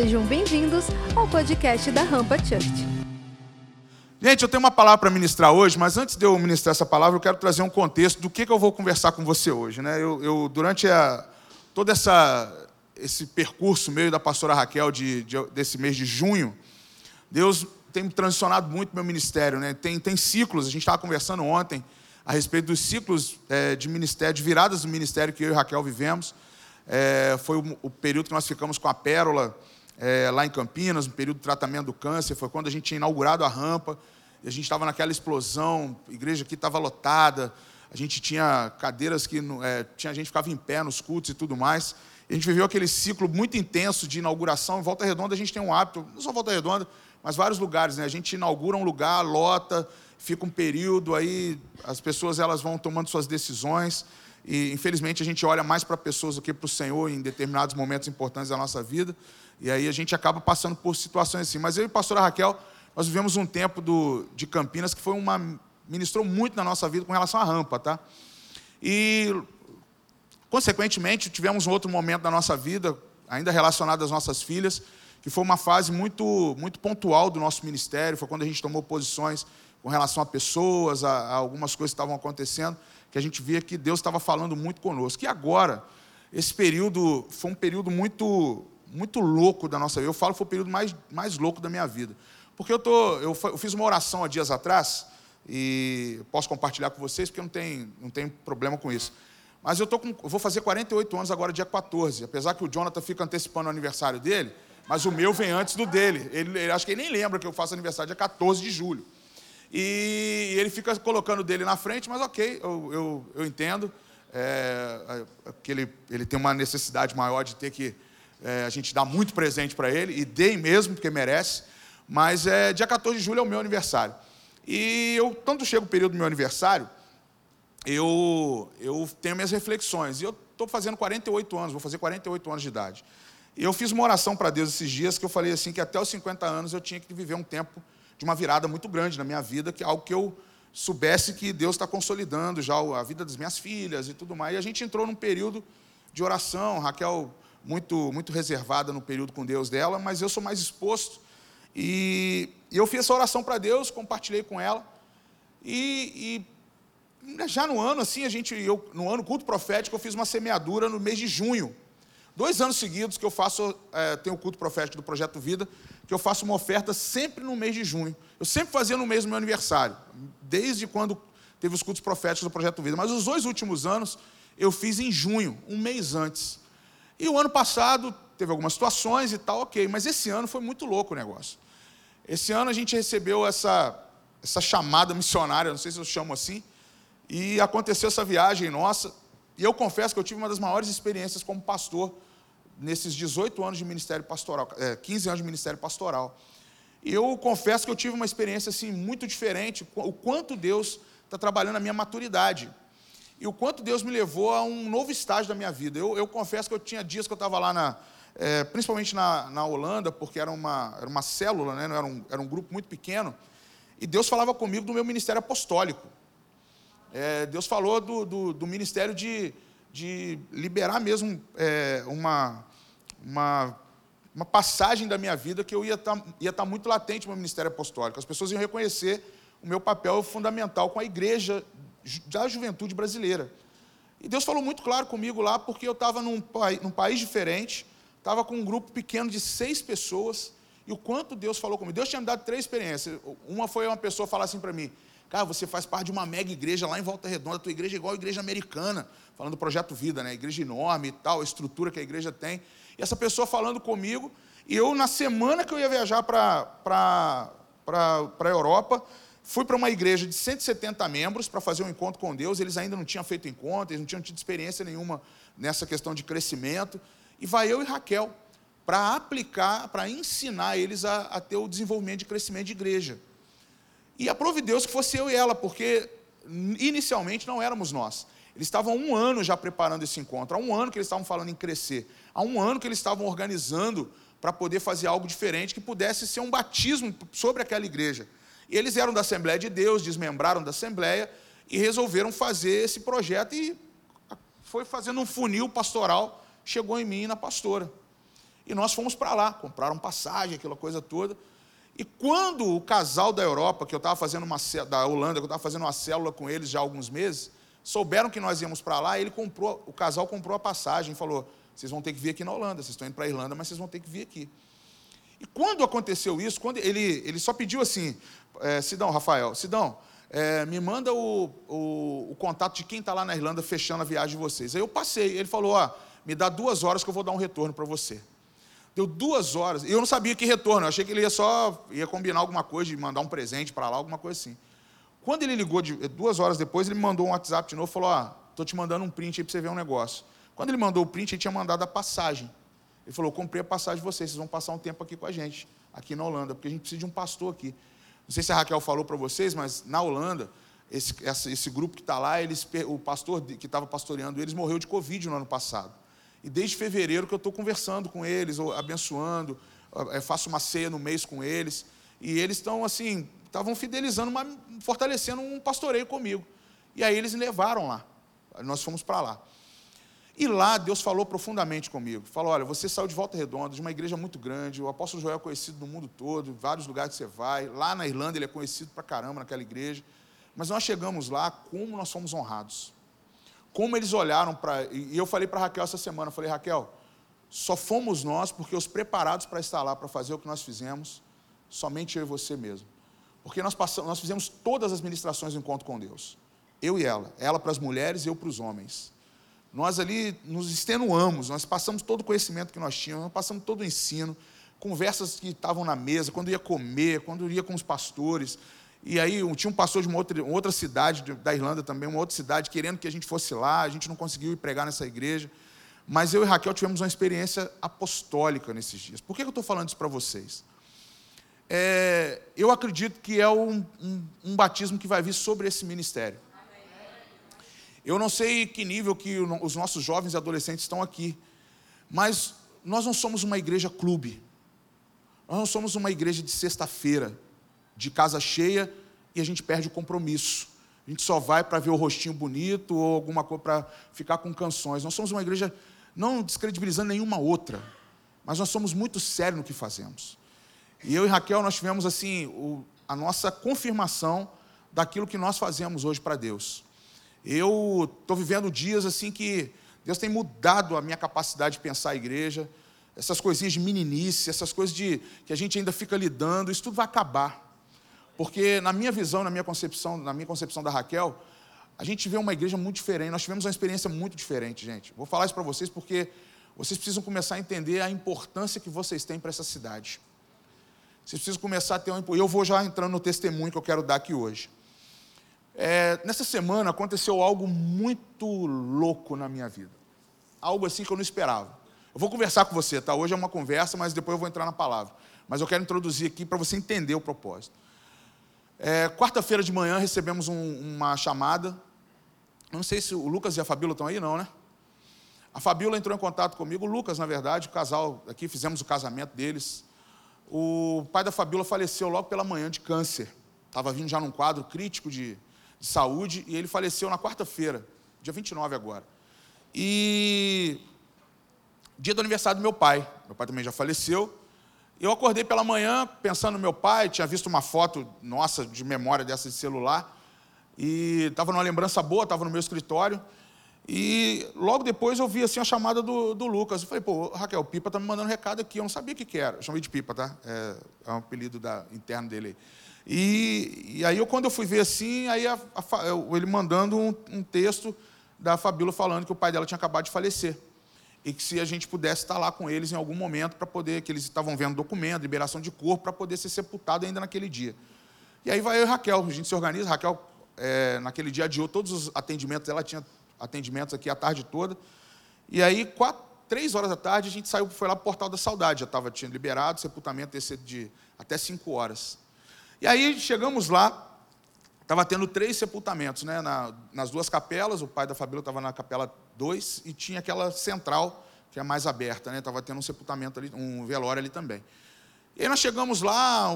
Sejam bem-vindos ao podcast da Rampa Church. Gente, eu tenho uma palavra para ministrar hoje, mas antes de eu ministrar essa palavra, eu quero trazer um contexto do que, que eu vou conversar com você hoje. Né? Eu, eu durante a, todo essa, esse percurso meio da pastora Raquel de, de, desse mês de junho, Deus tem transicionado muito meu ministério. Né? Tem, tem ciclos, a gente estava conversando ontem a respeito dos ciclos é, de ministério, de viradas do ministério que eu e Raquel vivemos. É, foi o, o, período que nós ficamos com a Pérola é, lá em Campinas, no período de tratamento do câncer. Foi quando a gente tinha inaugurado a rampa. E a gente estava naquela explosão, a igreja aqui estava lotada. A gente tinha cadeiras que é, tinha gente que ficava em pé nos cultos e tudo mais. E a gente viveu aquele ciclo muito intenso de inauguração. Em Volta Redonda a gente tem um hábito, não só Volta Redonda, mas vários lugares. Né? A gente inaugura um lugar, lota, fica um período, aí as pessoas elas vão tomando suas decisões. E infelizmente a gente olha mais para pessoas do que para o Senhor em determinados momentos importantes da nossa vida. E aí a gente acaba passando por situações assim. Mas eu e a pastora Raquel, nós vivemos um tempo do, de Campinas que foi uma ministrou muito na nossa vida com relação à rampa, tá? E consequentemente tivemos um outro momento da nossa vida, ainda relacionado às nossas filhas, que foi uma fase muito muito pontual do nosso ministério, foi quando a gente tomou posições com relação a pessoas, a, a algumas coisas que estavam acontecendo, que a gente via que Deus estava falando muito conosco. E agora, esse período foi um período muito, muito louco da nossa vida. Eu falo que foi o período mais, mais louco da minha vida. Porque eu, tô, eu, eu fiz uma oração há dias atrás, e posso compartilhar com vocês, porque não tem, não tem problema com isso. Mas eu, tô com, eu vou fazer 48 anos agora, dia 14. Apesar que o Jonathan fica antecipando o aniversário dele, mas o meu vem antes do dele. Ele, ele acho que ele nem lembra que eu faço aniversário dia 14 de julho. E ele fica colocando dele na frente, mas ok, eu, eu, eu entendo é, é, que ele, ele tem uma necessidade maior de ter que é, a gente dar muito presente para ele, e dei mesmo, porque merece. Mas é, dia 14 de julho é o meu aniversário. E eu, tanto chega o período do meu aniversário, eu, eu tenho minhas reflexões. E eu estou fazendo 48 anos, vou fazer 48 anos de idade. E eu fiz uma oração para Deus esses dias que eu falei assim que até os 50 anos eu tinha que viver um tempo de uma virada muito grande na minha vida, que é algo que eu soubesse que Deus está consolidando já a vida das minhas filhas e tudo mais. E a gente entrou num período de oração, Raquel muito, muito reservada no período com Deus dela, mas eu sou mais exposto. E, e eu fiz essa oração para Deus, compartilhei com ela. E, e, já no ano, assim, a gente, eu, no ano culto profético, eu fiz uma semeadura no mês de junho. Dois anos seguidos que eu faço, é, tenho o culto profético do Projeto Vida, que eu faço uma oferta sempre no mês de junho. Eu sempre fazia no mês do meu aniversário, desde quando teve os cultos proféticos do Projeto Vida. Mas os dois últimos anos eu fiz em junho, um mês antes. E o ano passado teve algumas situações e tal, ok, mas esse ano foi muito louco o negócio. Esse ano a gente recebeu essa, essa chamada missionária, não sei se eu chamo assim, e aconteceu essa viagem nossa. E eu confesso que eu tive uma das maiores experiências como pastor nesses 18 anos de ministério pastoral, é, 15 anos de ministério pastoral. E eu confesso que eu tive uma experiência assim muito diferente, o quanto Deus está trabalhando a minha maturidade. E o quanto Deus me levou a um novo estágio da minha vida. Eu, eu confesso que eu tinha dias que eu estava lá, na, é, principalmente na, na Holanda, porque era uma, era uma célula, né, era, um, era um grupo muito pequeno, e Deus falava comigo do meu ministério apostólico. É, Deus falou do, do, do ministério de, de liberar mesmo é, uma, uma, uma passagem da minha vida que eu ia estar, tá, ia tá muito latente no meu ministério apostólico. As pessoas iam reconhecer o meu papel fundamental com a igreja da juventude brasileira. E Deus falou muito claro comigo lá, porque eu estava num, num país diferente, estava com um grupo pequeno de seis pessoas, e o quanto Deus falou comigo. Deus tinha me dado três experiências. Uma foi uma pessoa falar assim para mim: Cara, você faz parte de uma mega igreja lá em Volta Redonda, tua igreja é igual a igreja americana, falando do projeto Vida, né? Igreja enorme e tal, a estrutura que a igreja tem. E essa pessoa falando comigo, e eu, na semana que eu ia viajar para a Europa, fui para uma igreja de 170 membros para fazer um encontro com Deus. Eles ainda não tinham feito encontro, eles não tinham tido experiência nenhuma nessa questão de crescimento. E vai eu e Raquel para aplicar, para ensinar eles a, a ter o desenvolvimento de crescimento de igreja. E aprove Deus que fosse eu e ela, porque inicialmente não éramos nós. Eles estavam há um ano já preparando esse encontro, há um ano que eles estavam falando em crescer, há um ano que eles estavam organizando para poder fazer algo diferente que pudesse ser um batismo sobre aquela igreja. E eles eram da Assembleia de Deus, desmembraram da Assembleia e resolveram fazer esse projeto e foi fazendo um funil pastoral, chegou em mim e na pastora. E nós fomos para lá, compraram passagem, aquela coisa toda. E quando o casal da Europa, que eu estava fazendo uma da Holanda, que eu estava fazendo uma célula com eles já há alguns meses, souberam que nós íamos para lá, ele comprou, o casal comprou a passagem, falou: "Vocês vão ter que vir aqui na Holanda, vocês estão indo para a Irlanda, mas vocês vão ter que vir aqui". E quando aconteceu isso, quando ele, ele só pediu assim, é, Sidão, Rafael, Sidão, é, me manda o, o, o, contato de quem está lá na Irlanda fechando a viagem de vocês. Aí eu passei, ele falou, ó, me dá duas horas que eu vou dar um retorno para você. Deu duas horas. E eu não sabia que retorno, eu achei que ele ia só ia combinar alguma coisa, de mandar um presente para lá, alguma coisa assim. Quando ele ligou, de, duas horas depois, ele me mandou um WhatsApp de novo falou: Ó, estou te mandando um print aí para você ver um negócio. Quando ele mandou o print, ele tinha mandado a passagem. Ele falou: comprei a passagem de vocês, vocês vão passar um tempo aqui com a gente, aqui na Holanda, porque a gente precisa de um pastor aqui. Não sei se a Raquel falou para vocês, mas na Holanda, esse, esse grupo que está lá, eles, o pastor que estava pastoreando eles morreu de Covid no ano passado. E desde fevereiro que eu estou conversando com eles, abençoando, eh, faço uma ceia no mês com eles. E eles estão assim, estavam fidelizando, fortalecendo um pastoreio comigo. E aí eles me levaram lá. Nós fomos para lá. E lá Deus falou profundamente comigo. Falou: olha, você saiu de volta redonda, de uma igreja muito grande. O apóstolo Joel é conhecido no mundo todo, em vários lugares você vai. Lá na Irlanda ele é conhecido para caramba naquela igreja. Mas nós chegamos lá, como nós fomos honrados como eles olharam para. E eu falei para Raquel essa semana: falei, Raquel, só fomos nós porque os preparados para estar lá, para fazer o que nós fizemos, somente eu e você mesmo. Porque nós, passamos, nós fizemos todas as ministrações do encontro com Deus. Eu e ela. Ela para as mulheres e eu para os homens. Nós ali nos extenuamos, nós passamos todo o conhecimento que nós tínhamos, nós passamos todo o ensino, conversas que estavam na mesa, quando ia comer, quando ia com os pastores, e aí tinha um pastor de uma outra, uma outra cidade da Irlanda também, uma outra cidade, querendo que a gente fosse lá, a gente não conseguiu ir pregar nessa igreja. Mas eu e Raquel tivemos uma experiência apostólica nesses dias. Por que eu estou falando isso para vocês? É, eu acredito que é um, um, um, batismo que vai vir sobre esse ministério. Eu não sei que nível que os nossos jovens e adolescentes estão aqui, mas nós não somos uma igreja clube. Nós não somos uma igreja de sexta-feira de casa cheia e a gente perde o compromisso. A gente só vai para ver o rostinho bonito ou alguma coisa para ficar com canções. Nós somos uma igreja não descredibilizando nenhuma outra, mas nós somos muito sérios no que fazemos. E eu e Raquel, nós tivemos assim o, a nossa confirmação daquilo que nós fazemos hoje para Deus. Eu estou vivendo dias assim que Deus tem mudado a minha capacidade de pensar a igreja, essas coisinhas de meninice, essas coisas de que a gente ainda fica lidando, isso tudo vai acabar. Porque na minha visão, na minha concepção, na minha concepção da Raquel, a gente vê uma igreja muito diferente. Nós tivemos uma experiência muito diferente, gente. Vou falar isso para vocês porque vocês precisam começar a entender a importância que vocês têm para essa cidade. Vocês precisam começar a ter um. Eu vou já entrando no testemunho que eu quero dar aqui hoje. É, nessa semana aconteceu algo muito louco na minha vida. Algo assim que eu não esperava. Eu vou conversar com você, tá? Hoje é uma conversa, mas depois eu vou entrar na palavra. Mas eu quero introduzir aqui para você entender o propósito. É, Quarta-feira de manhã recebemos um, uma chamada. Não sei se o Lucas e a Fabíola estão aí, não, né? A Fabíola entrou em contato comigo, o Lucas, na verdade, o casal aqui, fizemos o casamento deles. O pai da Fabíola faleceu logo pela manhã de câncer. Estava vindo já num quadro crítico de, de saúde e ele faleceu na quarta-feira, dia 29 agora. E dia do aniversário do meu pai. Meu pai também já faleceu. Eu acordei pela manhã pensando no meu pai, tinha visto uma foto nossa de memória dessa de celular, e estava numa lembrança boa, estava no meu escritório, e logo depois eu vi assim a chamada do, do Lucas. Eu falei, pô, Raquel, Pipa está me mandando um recado aqui, eu não sabia o que, que era. Eu chamei de Pipa, tá? É, é um apelido da, interno dele. E, e aí, eu, quando eu fui ver assim, aí a, a, ele mandando um, um texto da Fabíola falando que o pai dela tinha acabado de falecer e que se a gente pudesse estar lá com eles em algum momento para poder, que eles estavam vendo documento, liberação de corpo, para poder ser sepultado ainda naquele dia. E aí vai eu e Raquel, a gente se organiza, Raquel é, naquele dia adiou todos os atendimentos, ela tinha atendimentos aqui a tarde toda, e aí, quatro, três horas da tarde, a gente saiu, foi lá para o Portal da Saudade, já estava, liberado, sepultamento ia ser de até cinco horas. E aí chegamos lá, estava tendo três sepultamentos, né, na, nas duas capelas, o pai da Fabíola estava na capela dois, e tinha aquela central, que é mais aberta, né? Estava tendo um sepultamento ali, um velório ali também. E aí nós chegamos lá,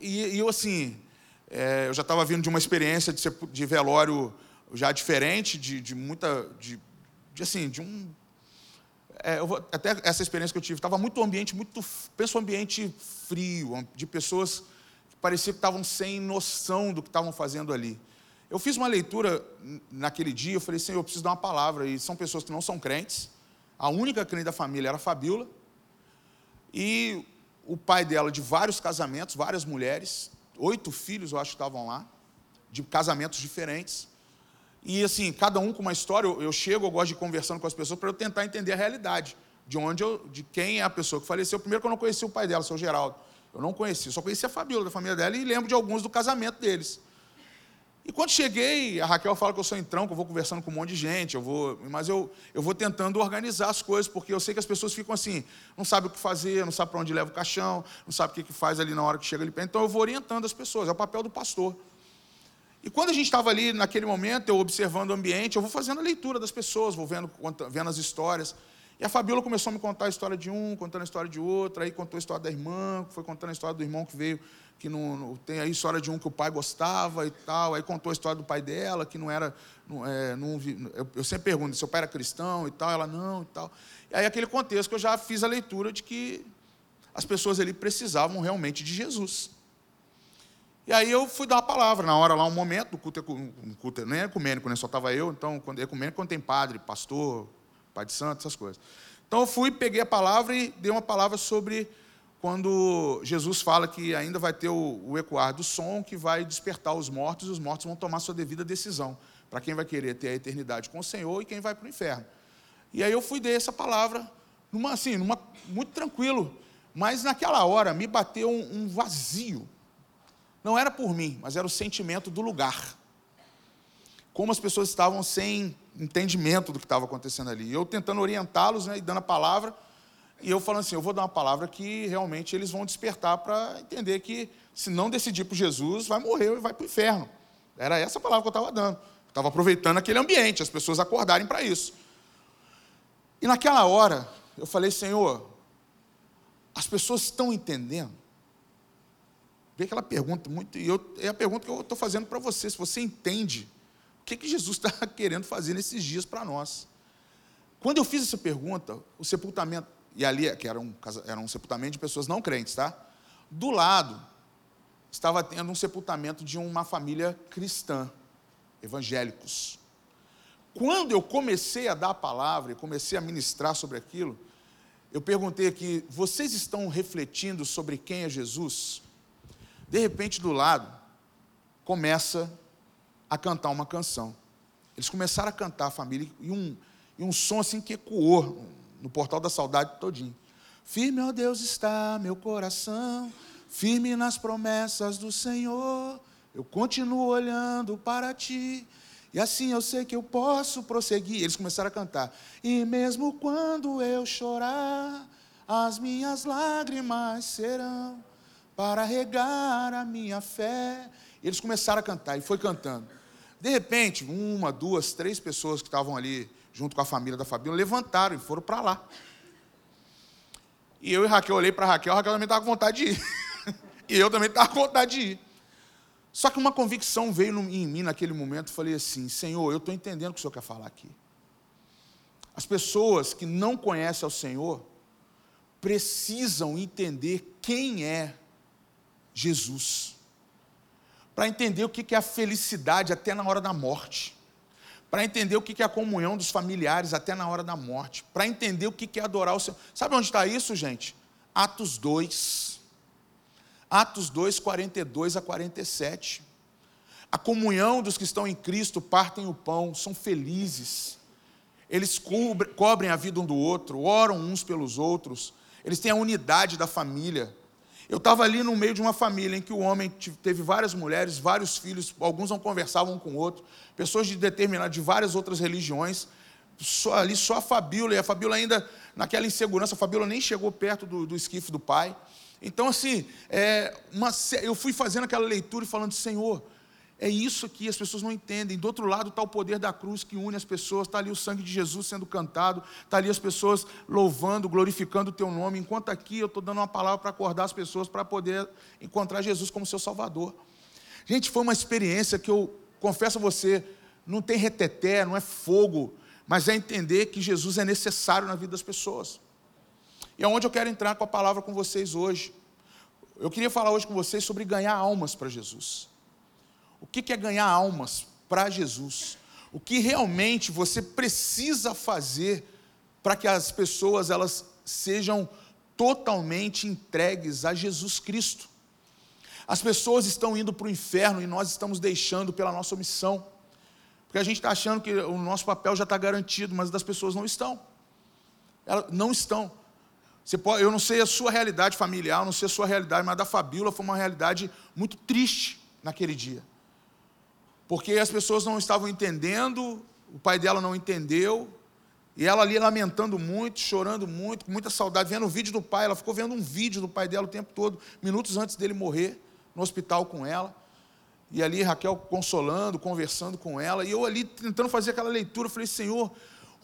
e, e eu assim, é, eu já estava vindo de uma experiência de, de velório já diferente, de, de muita, de, de, assim, de um, é, vou, até essa experiência que eu tive, estava muito ambiente, muito, penso ambiente frio, de pessoas parecia que estavam sem noção do que estavam fazendo ali. Eu fiz uma leitura naquele dia, eu falei, Senhor, eu preciso dar uma palavra, e são pessoas que não são crentes, a única crente da família era a Fabiola, e o pai dela de vários casamentos, várias mulheres, oito filhos eu acho que estavam lá, de casamentos diferentes, e assim, cada um com uma história, eu, chego, eu gosto de ir conversando com as pessoas para eu tentar entender a realidade, de onde eu, de quem é a pessoa que faleceu. Primeiro que eu não conheci o pai dela, seu Geraldo. Eu não conheci, só conheci a Fabiola da família dela e lembro de alguns do casamento deles. E quando cheguei, a Raquel fala que eu sou entrão, que eu vou conversando com um monte de gente, eu vou, mas eu, eu vou tentando organizar as coisas, porque eu sei que as pessoas ficam assim, não sabem o que fazer, não sabem para onde leva o caixão, não sabem o que, que faz ali na hora que chega ali. Então eu vou orientando as pessoas, é o papel do pastor. E quando a gente estava ali naquele momento, eu observando o ambiente, eu vou fazendo a leitura das pessoas, vou vendo, vendo as histórias. E a Fabiola começou a me contar a história de um, contando a história de outro, aí contou a história da irmã, foi contando a história do irmão que veio, que não, não, tem a história de um que o pai gostava e tal, aí contou a história do pai dela, que não era, não, é, não, eu, eu, sempre pergunto, seu pai era cristão e tal, ela não e tal. E aí aquele contexto que eu já fiz a leitura de que as pessoas ali precisavam realmente de Jesus. E aí eu fui dar uma palavra, na hora lá, um momento, do culto, um culto nem é ecumênico, né? só estava eu, então, quando é ecumênico, quando tem padre, pastor, pai de santo, essas coisas. Então eu fui, peguei a palavra e dei uma palavra sobre quando Jesus fala que ainda vai ter o, o ecoar do som que vai despertar os mortos, e os mortos vão tomar sua devida decisão, para quem vai querer ter a eternidade com o Senhor e quem vai para o inferno. E aí eu fui dar essa palavra, numa, assim, numa, muito tranquilo, mas naquela hora me bateu um, um vazio, não era por mim, mas era o sentimento do lugar. Como as pessoas estavam sem entendimento do que estava acontecendo ali. Eu tentando orientá-los né, e dando a palavra, e eu falando assim: eu vou dar uma palavra que realmente eles vão despertar para entender que, se não decidir por Jesus, vai morrer e vai para o inferno. Era essa palavra que eu estava dando. Estava aproveitando aquele ambiente, as pessoas acordarem para isso. E naquela hora, eu falei: Senhor, as pessoas estão entendendo? Vê aquela pergunta muito. E eu, é a pergunta que eu estou fazendo para você. Se você entende que, que Jesus está querendo fazer nesses dias para nós. Quando eu fiz essa pergunta, o sepultamento, e ali, que era um, era um sepultamento de pessoas não crentes, tá? Do lado, estava tendo um sepultamento de uma família cristã, evangélicos. Quando eu comecei a dar a palavra e comecei a ministrar sobre aquilo, eu perguntei aqui: vocês estão refletindo sobre quem é Jesus? De repente, do lado, começa a cantar uma canção. Eles começaram a cantar a família e um, e um som assim que ecoou no portal da saudade todinho. Firme, ó Deus, está meu coração, firme nas promessas do Senhor. Eu continuo olhando para ti, e assim eu sei que eu posso prosseguir. Eles começaram a cantar. E mesmo quando eu chorar, as minhas lágrimas serão para regar a minha fé. Eles começaram a cantar, e foi cantando. De repente, uma, duas, três pessoas que estavam ali junto com a família da Fabiola levantaram e foram para lá. E eu e Raquel olhei para Raquel, Raquel também estava com vontade de ir. e eu também estava com vontade de ir. Só que uma convicção veio em mim naquele momento, falei assim: Senhor, eu estou entendendo o que o Senhor quer falar aqui. As pessoas que não conhecem ao Senhor precisam entender quem é Jesus. Para entender o que é a felicidade até na hora da morte. Para entender o que é a comunhão dos familiares até na hora da morte. Para entender o que é adorar o Senhor. Sabe onde está isso, gente? Atos 2. Atos 2, 42 a 47. A comunhão dos que estão em Cristo partem o pão, são felizes. Eles cobrem a vida um do outro, oram uns pelos outros. Eles têm a unidade da família. Eu estava ali no meio de uma família em que o homem teve várias mulheres, vários filhos, alguns não conversavam um com o outro, pessoas de determinadas, de várias outras religiões, só, ali só a Fabíola, e a Fabíola ainda naquela insegurança, a Fabíola nem chegou perto do, do esquife do pai. Então, assim, é, uma, eu fui fazendo aquela leitura e falando, Senhor, é isso aqui, as pessoas não entendem. Do outro lado está o poder da cruz que une as pessoas, está ali o sangue de Jesus sendo cantado, está ali as pessoas louvando, glorificando o teu nome, enquanto aqui eu estou dando uma palavra para acordar as pessoas para poder encontrar Jesus como seu Salvador. Gente, foi uma experiência que eu confesso a você, não tem reteté, não é fogo, mas é entender que Jesus é necessário na vida das pessoas. E é onde eu quero entrar com a palavra com vocês hoje. Eu queria falar hoje com vocês sobre ganhar almas para Jesus. O que é ganhar almas para Jesus? O que realmente você precisa fazer para que as pessoas elas sejam totalmente entregues a Jesus Cristo? As pessoas estão indo para o inferno e nós estamos deixando pela nossa omissão. Porque a gente está achando que o nosso papel já está garantido, mas das pessoas não estão. Elas não estão. Pode, eu não sei a sua realidade familiar, não sei a sua realidade, mas da Fabíola foi uma realidade muito triste naquele dia. Porque as pessoas não estavam entendendo, o pai dela não entendeu, e ela ali lamentando muito, chorando muito, com muita saudade, vendo o vídeo do pai, ela ficou vendo um vídeo do pai dela o tempo todo, minutos antes dele morrer no hospital com ela. E ali Raquel consolando, conversando com ela, e eu ali tentando fazer aquela leitura, falei: Senhor,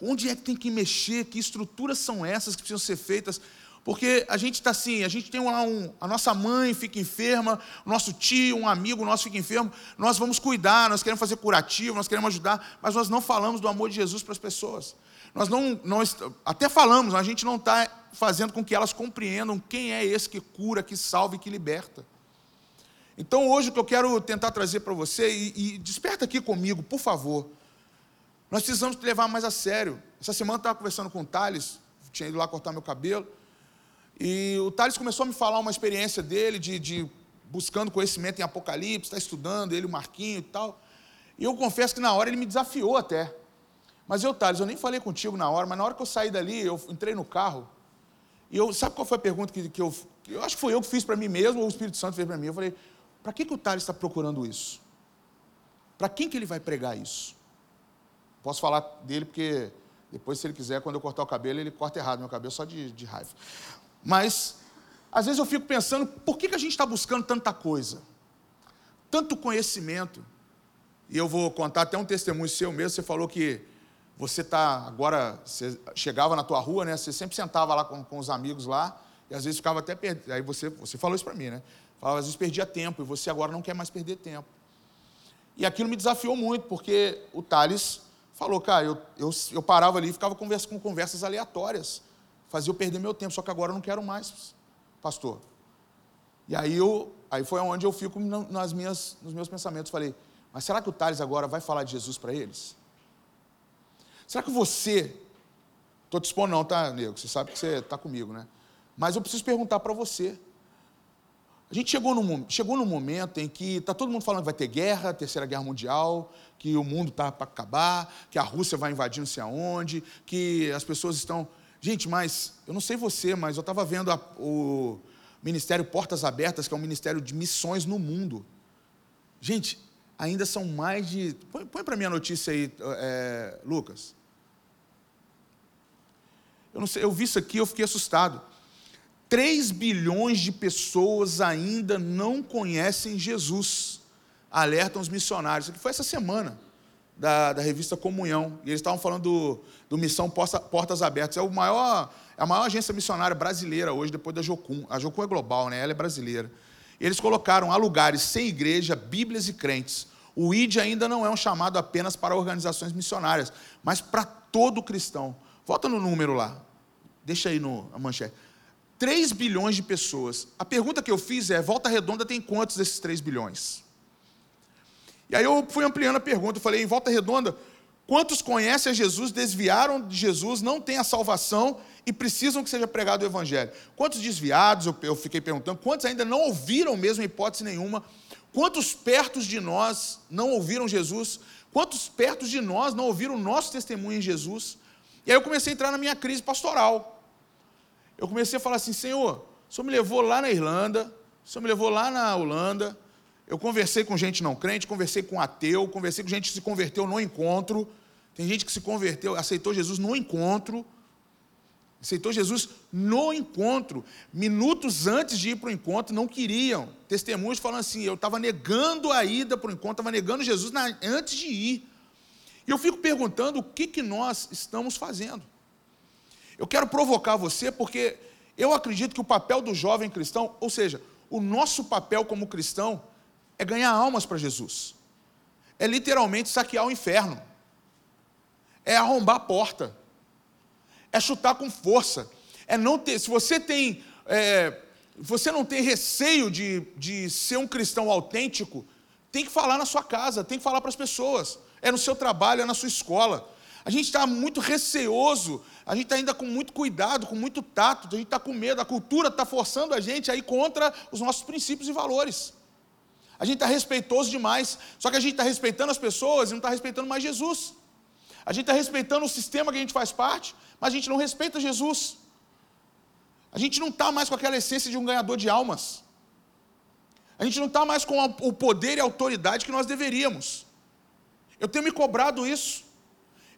onde é que tem que mexer? Que estruturas são essas que precisam ser feitas? Porque a gente está assim, a gente tem lá um, a nossa mãe fica enferma, nosso tio, um amigo nosso fica enfermo, nós vamos cuidar, nós queremos fazer curativo, nós queremos ajudar, mas nós não falamos do amor de Jesus para as pessoas. Nós não, não até falamos, a gente não está fazendo com que elas compreendam quem é esse que cura, que salva e que liberta. Então hoje o que eu quero tentar trazer para você, e, e, desperta aqui comigo, por favor. Nós precisamos levar mais a sério. Essa semana eu estava conversando com o Thales, tinha ido lá cortar meu cabelo, e o Thales começou a me falar uma experiência dele de, de buscando conhecimento em Apocalipse, está estudando, ele, o Marquinho e tal. E eu confesso que na hora ele me desafiou até. Mas eu, Thales, eu nem falei contigo na hora, mas na hora que eu saí dali, eu entrei no carro, e eu, sabe qual foi a pergunta que, que eu. Eu acho que foi eu que fiz para mim mesmo, ou o Espírito Santo fez para mim. Eu falei, para que, que o Thales está procurando isso? Para quem que ele vai pregar isso? Posso falar dele porque depois, se ele quiser, quando eu cortar o cabelo, ele corta errado meu cabelo só de, de raiva. Mas, às vezes eu fico pensando, por que, que a gente está buscando tanta coisa? Tanto conhecimento. E eu vou contar até um testemunho seu mesmo. Você falou que você está agora, você chegava na tua rua, né? Você sempre sentava lá com, com os amigos lá, e às vezes ficava até perdido. Aí você, você falou isso para mim, né? Falava, às vezes perdia tempo e você agora não quer mais perder tempo. E aquilo me desafiou muito, porque o Thales falou, cara, eu, eu, eu parava ali e ficava conversa, com conversas aleatórias, fazia eu perder meu tempo, só que agora eu não quero mais, pastor. E aí, eu, aí foi onde eu fico nas minhas, nos meus pensamentos, falei, mas será que o Thales agora vai falar de Jesus para eles? Será que você, estou te expondo não, tá, nego, você sabe que você está comigo, né? Mas eu preciso perguntar para você, a gente chegou num, chegou num momento em que está todo mundo falando que vai ter guerra, terceira guerra mundial, que o mundo está para acabar, que a Rússia vai invadir não sei aonde, que as pessoas estão. Gente, mas eu não sei você, mas eu estava vendo a, o Ministério Portas Abertas, que é um ministério de missões no mundo. Gente, ainda são mais de. Põe, põe para mim a notícia aí, é, Lucas. Eu, não sei, eu vi isso aqui, eu fiquei assustado. 3 bilhões de pessoas ainda não conhecem Jesus, alertam os missionários. Isso aqui foi essa semana, da, da revista Comunhão. E eles estavam falando do, do Missão Portas Abertas. É, o maior, é a maior agência missionária brasileira hoje, depois da Jocum. A Jocum é global, né? ela é brasileira. E eles colocaram a lugares sem igreja, bíblias e crentes. O ID ainda não é um chamado apenas para organizações missionárias, mas para todo cristão. Volta no número lá. Deixa aí no, a manchete. 3 bilhões de pessoas. A pergunta que eu fiz é: Volta Redonda tem quantos desses 3 bilhões? E aí eu fui ampliando a pergunta, eu falei: em Volta Redonda, quantos conhecem a Jesus, desviaram de Jesus, não têm a salvação e precisam que seja pregado o Evangelho? Quantos desviados, eu, fiquei perguntando, quantos ainda não ouviram mesmo, hipótese nenhuma? Quantos perto de nós não ouviram Jesus? Quantos perto de nós não ouviram o nosso testemunho em Jesus? E aí eu comecei a entrar na minha crise pastoral eu comecei a falar assim: Senhor, o Senhor me levou lá na Irlanda, o Senhor me levou lá na Holanda. Eu conversei com gente não crente, conversei com ateu, conversei com gente que se converteu no encontro. Tem gente que se converteu, aceitou Jesus no encontro. Aceitou Jesus no encontro. Minutos antes de ir para o encontro, não queriam. Testemunhos falando assim: eu estava negando a ida para o encontro, estava negando Jesus na, antes de ir. E eu fico perguntando o que, que nós estamos fazendo. Eu quero provocar você porque eu acredito que o papel do jovem cristão, ou seja, o nosso papel como cristão, é ganhar almas para Jesus. É literalmente saquear o inferno. é arrombar a porta, é chutar com força, é não ter. Se você tem, é, você não tem receio de, de ser um cristão autêntico, tem que falar na sua casa, tem que falar para as pessoas. É no seu trabalho, é na sua escola. A gente está muito receoso, a gente está ainda com muito cuidado, com muito tato, a gente está com medo, a cultura está forçando a gente a ir contra os nossos princípios e valores. A gente está respeitoso demais, só que a gente está respeitando as pessoas e não está respeitando mais Jesus. A gente está respeitando o sistema que a gente faz parte, mas a gente não respeita Jesus. A gente não está mais com aquela essência de um ganhador de almas. A gente não está mais com o poder e a autoridade que nós deveríamos. Eu tenho me cobrado isso.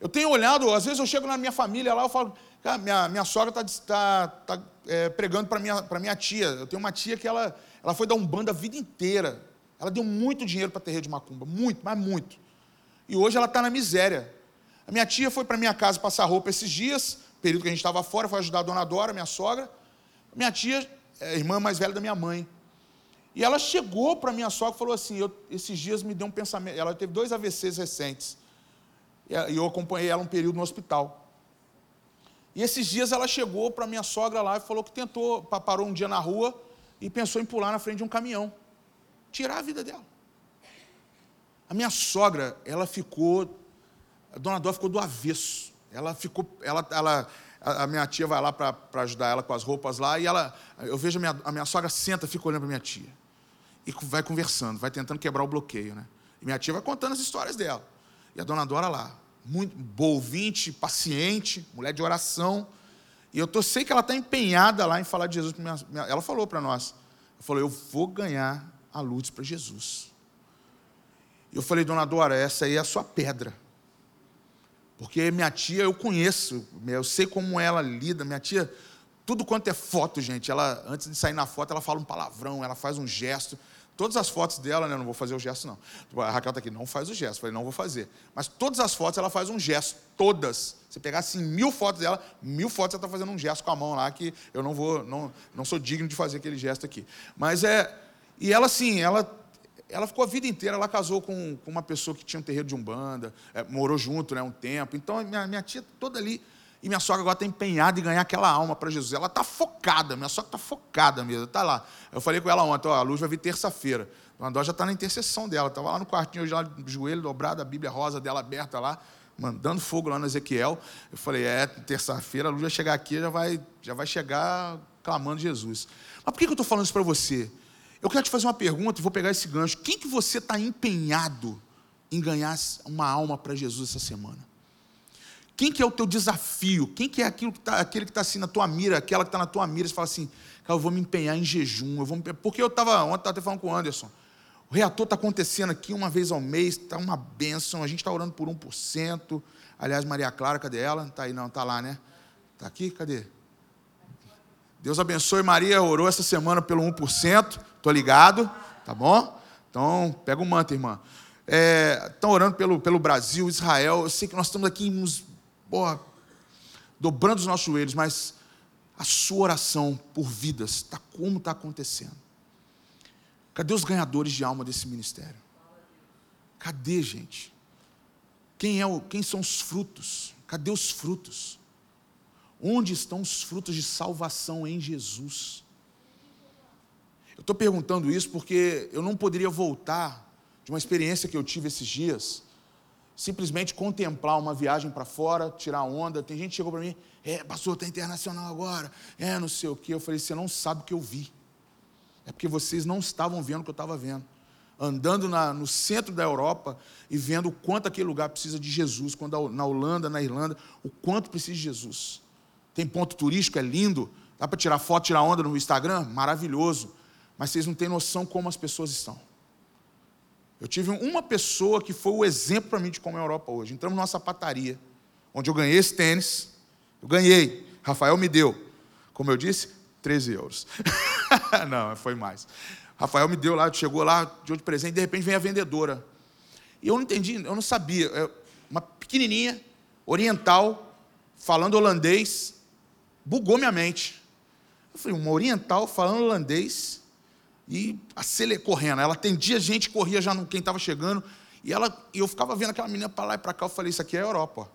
Eu tenho olhado, às vezes eu chego na minha família lá, eu falo, cara, minha, minha sogra está tá, tá, é, pregando para minha, minha tia. Eu tenho uma tia que ela, ela foi dar um bando a vida inteira. Ela deu muito dinheiro para terreiro de macumba, muito, mas muito. E hoje ela está na miséria. A minha tia foi para minha casa passar roupa esses dias, período que a gente estava fora, foi ajudar a dona Dora, minha sogra. Minha tia é irmã mais velha da minha mãe. E ela chegou para minha sogra e falou assim: eu, esses dias me deu um pensamento. Ela teve dois AVCs recentes. E eu acompanhei ela um período no hospital. E esses dias ela chegou para minha sogra lá e falou que tentou, parou um dia na rua e pensou em pular na frente de um caminhão tirar a vida dela. A minha sogra, ela ficou, a dona Dó ficou do avesso. Ela ficou, ela, ela, a minha tia vai lá para ajudar ela com as roupas lá, e ela, eu vejo a minha, a minha sogra senta, fica olhando para minha tia. E vai conversando, vai tentando quebrar o bloqueio, né? E minha tia vai contando as histórias dela. E a dona Dora lá, muito boa ouvinte, paciente, mulher de oração. E eu tô, sei que ela está empenhada lá em falar de Jesus. Minha, minha, ela falou para nós. Ela falou, eu vou ganhar a luz para Jesus. Eu falei, dona Dora, essa aí é a sua pedra. Porque minha tia eu conheço, eu sei como ela lida. Minha tia, tudo quanto é foto, gente, ela antes de sair na foto, ela fala um palavrão, ela faz um gesto. Todas as fotos dela, né, não vou fazer o gesto, não. A Raquel está aqui, não faz o gesto. Eu falei, não vou fazer. Mas todas as fotos ela faz um gesto, todas. Se pegar assim mil fotos dela, mil fotos ela está fazendo um gesto com a mão lá, que eu não vou, não, não sou digno de fazer aquele gesto aqui. Mas é, e ela, assim, ela, ela ficou a vida inteira, ela casou com, com uma pessoa que tinha um terreiro de Umbanda, é, morou junto né, um tempo. Então, minha, minha tia toda ali. E minha sogra agora está empenhada em ganhar aquela alma para Jesus. Ela está focada, minha sogra está focada mesmo, está lá. Eu falei com ela ontem, ó, a luz vai vir terça-feira. A Dó já está na intercessão dela, estava lá no quartinho, já joelho dobrado, a Bíblia rosa dela aberta lá, mandando fogo lá no Ezequiel. Eu falei, é, terça-feira a luz vai chegar aqui, já vai, já vai chegar clamando Jesus. Mas por que eu estou falando isso para você? Eu quero te fazer uma pergunta vou pegar esse gancho. Quem que você está empenhado em ganhar uma alma para Jesus essa semana? Quem que é o teu desafio? Quem que é aquilo que tá, aquele que está assim na tua mira, aquela que está na tua mira, você fala assim, cara, eu vou me empenhar em jejum, eu vou me... porque eu estava, ontem estava até falando com o Anderson, o reator está acontecendo aqui uma vez ao mês, está uma bênção, a gente está orando por 1%, aliás, Maria Clara, cadê ela? Está aí, não, está lá, né? Está aqui? Cadê? Deus abençoe Maria, orou essa semana pelo 1%. Estou ligado, tá bom? Então, pega o manto, irmã. Estão é, orando pelo, pelo Brasil, Israel. Eu sei que nós estamos aqui nos, dobrando os nossos joelhos, mas a sua oração por vidas, tá como está acontecendo? Cadê os ganhadores de alma desse ministério? Cadê, gente? Quem, é o, quem são os frutos? Cadê os frutos? Onde estão os frutos de salvação em Jesus? Eu estou perguntando isso porque eu não poderia voltar de uma experiência que eu tive esses dias, simplesmente contemplar uma viagem para fora, tirar onda. Tem gente que chegou para mim, é, pastor, está internacional agora, é, não sei o quê. Eu falei, você não sabe o que eu vi. É porque vocês não estavam vendo o que eu estava vendo. Andando na, no centro da Europa e vendo o quanto aquele lugar precisa de Jesus, quando na Holanda, na Irlanda, o quanto precisa de Jesus. Tem ponto turístico, é lindo, dá para tirar foto, tirar onda no Instagram, maravilhoso mas vocês não têm noção como as pessoas estão. Eu tive uma pessoa que foi o exemplo para mim de como é a Europa hoje. Entramos numa sapataria, onde eu ganhei esse tênis. Eu ganhei. Rafael me deu. Como eu disse, 13 euros. não, foi mais. Rafael me deu lá, chegou lá, de de presente, de repente vem a vendedora. E eu não entendi, eu não sabia. É uma pequenininha, oriental, falando holandês, bugou minha mente. Eu falei, uma oriental falando holandês, e aceler, correndo. Ela atendia gente, corria já no quem estava chegando. E ela, eu ficava vendo aquela menina para lá e para cá. Eu falei: Isso aqui é a Europa.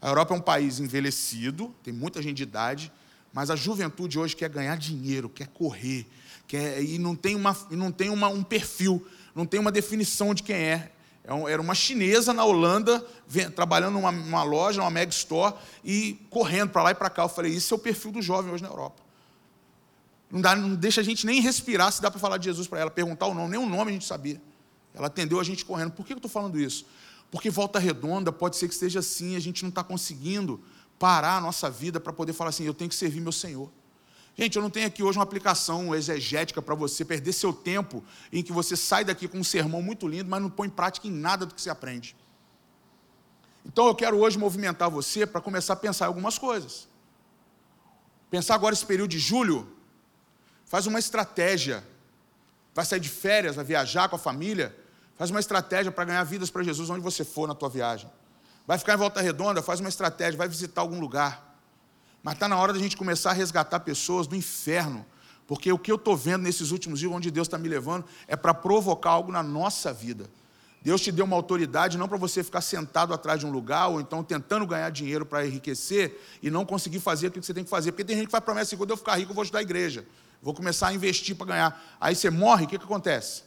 A Europa é um país envelhecido, tem muita gente de idade, mas a juventude hoje quer ganhar dinheiro, quer correr, quer, e não tem, uma, não tem uma, um perfil, não tem uma definição de quem é era uma chinesa na Holanda, trabalhando numa, numa loja, numa mega store, e correndo para lá e para cá. Eu falei, isso é o perfil do jovem hoje na Europa. Não, dá, não deixa a gente nem respirar se dá para falar de Jesus para ela, perguntar o nome, nem o nome a gente sabia. Ela atendeu a gente correndo. Por que eu estou falando isso? Porque volta redonda pode ser que esteja assim, a gente não está conseguindo parar a nossa vida para poder falar assim: eu tenho que servir meu Senhor. Gente, eu não tenho aqui hoje uma aplicação exegética para você perder seu tempo em que você sai daqui com um sermão muito lindo, mas não põe em prática em nada do que você aprende. Então eu quero hoje movimentar você para começar a pensar em algumas coisas. Pensar agora esse período de julho, faz uma estratégia. Vai sair de férias, vai viajar com a família, faz uma estratégia para ganhar vidas para Jesus onde você for na tua viagem. Vai ficar em volta redonda, faz uma estratégia, vai visitar algum lugar. Mas está na hora da gente começar a resgatar pessoas do inferno. Porque o que eu estou vendo nesses últimos dias, onde Deus está me levando, é para provocar algo na nossa vida. Deus te deu uma autoridade não para você ficar sentado atrás de um lugar ou então tentando ganhar dinheiro para enriquecer e não conseguir fazer aquilo que você tem que fazer. Porque tem gente que faz promessa assim: quando eu ficar rico, eu vou ajudar a igreja. Vou começar a investir para ganhar. Aí você morre, o que, que acontece?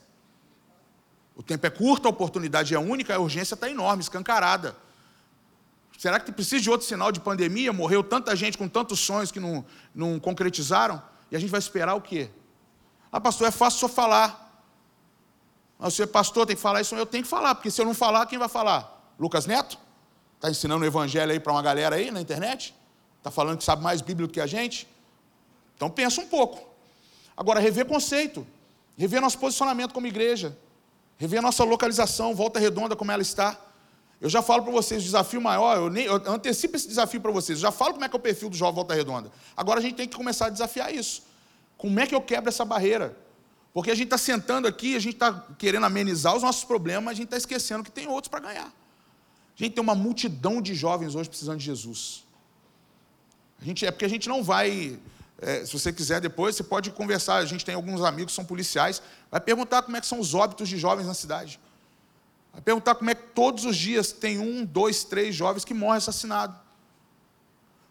O tempo é curto, a oportunidade é única, a urgência está enorme, escancarada. Será que precisa de outro sinal de pandemia? Morreu tanta gente com tantos sonhos que não, não concretizaram? E a gente vai esperar o quê? Ah, pastor, é fácil só falar. Ah, você, pastor, tem que falar isso. Eu tenho que falar, porque se eu não falar, quem vai falar? Lucas Neto? Está ensinando o evangelho aí para uma galera aí na internet? Está falando que sabe mais Bíblia do que a gente? Então pensa um pouco. Agora, rever conceito, rever nosso posicionamento como igreja, rever nossa localização, volta redonda como ela está. Eu já falo para vocês, o desafio maior, eu, nem, eu antecipo esse desafio para vocês, eu já falo como é que é o perfil do jovem Volta Redonda. Agora a gente tem que começar a desafiar isso. Como é que eu quebro essa barreira? Porque a gente está sentando aqui, a gente está querendo amenizar os nossos problemas, mas a gente está esquecendo que tem outros para ganhar. A gente tem uma multidão de jovens hoje precisando de Jesus. A gente, é porque a gente não vai. É, se você quiser depois, você pode conversar. A gente tem alguns amigos que são policiais. Vai perguntar como é que são os óbitos de jovens na cidade. Vai perguntar como é que todos os dias tem um, dois, três jovens que morrem assassinados.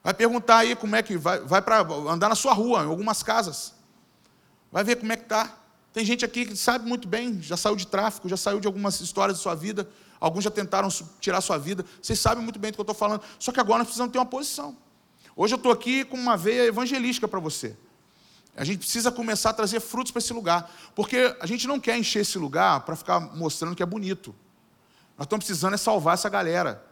Vai perguntar aí como é que vai, vai para andar na sua rua, em algumas casas. Vai ver como é que está. Tem gente aqui que sabe muito bem, já saiu de tráfico, já saiu de algumas histórias de sua vida, alguns já tentaram tirar sua vida. Vocês sabem muito bem do que eu estou falando. Só que agora nós precisamos ter uma posição. Hoje eu estou aqui com uma veia evangelística para você. A gente precisa começar a trazer frutos para esse lugar, porque a gente não quer encher esse lugar para ficar mostrando que é bonito. Nós estamos precisando é salvar essa galera.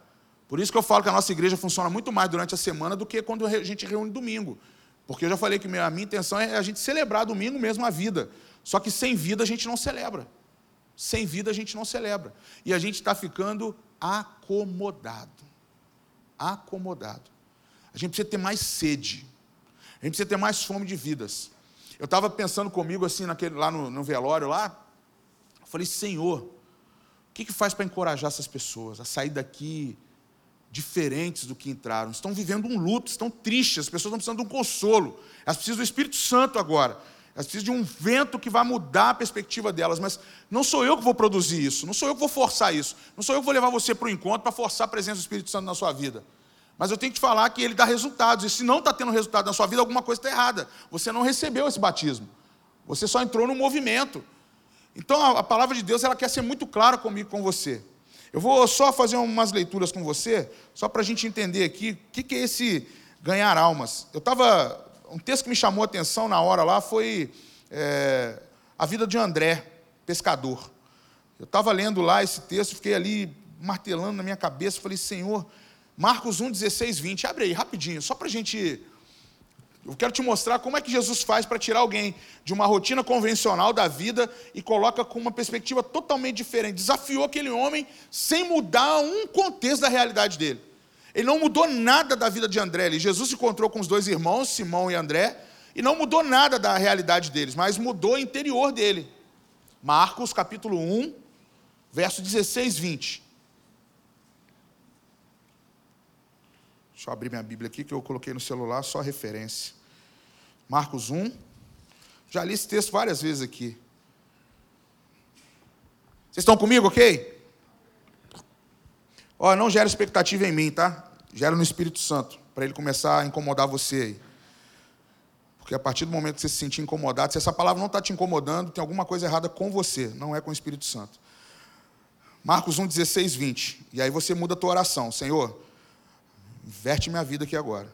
Por isso que eu falo que a nossa igreja funciona muito mais durante a semana do que quando a gente reúne domingo. Porque eu já falei que a minha intenção é a gente celebrar domingo mesmo a vida. Só que sem vida a gente não celebra. Sem vida a gente não celebra. E a gente está ficando acomodado. Acomodado. A gente precisa ter mais sede. A gente precisa ter mais fome de vidas. Eu estava pensando comigo assim, naquele, lá no, no velório lá. Eu falei, Senhor, o que, que faz para encorajar essas pessoas a sair daqui diferentes do que entraram? Estão vivendo um luto, estão tristes, as pessoas estão precisando de um consolo. Elas precisam do Espírito Santo agora. Elas precisam de um vento que vai mudar a perspectiva delas, mas não sou eu que vou produzir isso, não sou eu que vou forçar isso, não sou eu que vou levar você para o encontro para forçar a presença do Espírito Santo na sua vida. Mas eu tenho que te falar que ele dá resultados, e se não está tendo resultado na sua vida, alguma coisa está errada. Você não recebeu esse batismo, você só entrou no movimento. Então a, palavra de Deus ela quer ser muito clara comigo, com você. Eu vou só fazer umas leituras com você, só para a gente entender aqui o que, que é esse ganhar almas. Eu estava. Um texto que me chamou a atenção na hora lá foi é, a vida de André, pescador. Eu estava lendo lá esse texto, fiquei ali martelando na minha cabeça, falei, Senhor, Marcos 1, 16, 20, abre aí rapidinho, só para a gente eu quero te mostrar como é que Jesus faz para tirar alguém de uma rotina convencional da vida e coloca com uma perspectiva totalmente diferente. Desafiou aquele homem sem mudar um contexto da realidade dele. Ele não mudou nada da vida de André. Ele, Jesus se encontrou com os dois irmãos, Simão e André, e não mudou nada da realidade deles, mas mudou o interior dele. Marcos capítulo 1, verso 16, 20. Deixa eu abrir minha Bíblia aqui, que eu coloquei no celular, só referência. Marcos 1. Já li esse texto várias vezes aqui. Vocês estão comigo, ok? Ó, não gera expectativa em mim, tá? gera no Espírito Santo, para ele começar a incomodar você aí. Porque a partir do momento que você se sentir incomodado, se essa palavra não está te incomodando, tem alguma coisa errada com você, não é com o Espírito Santo. Marcos 1, 16, 20. E aí você muda a tua oração. Senhor, inverte minha vida aqui agora.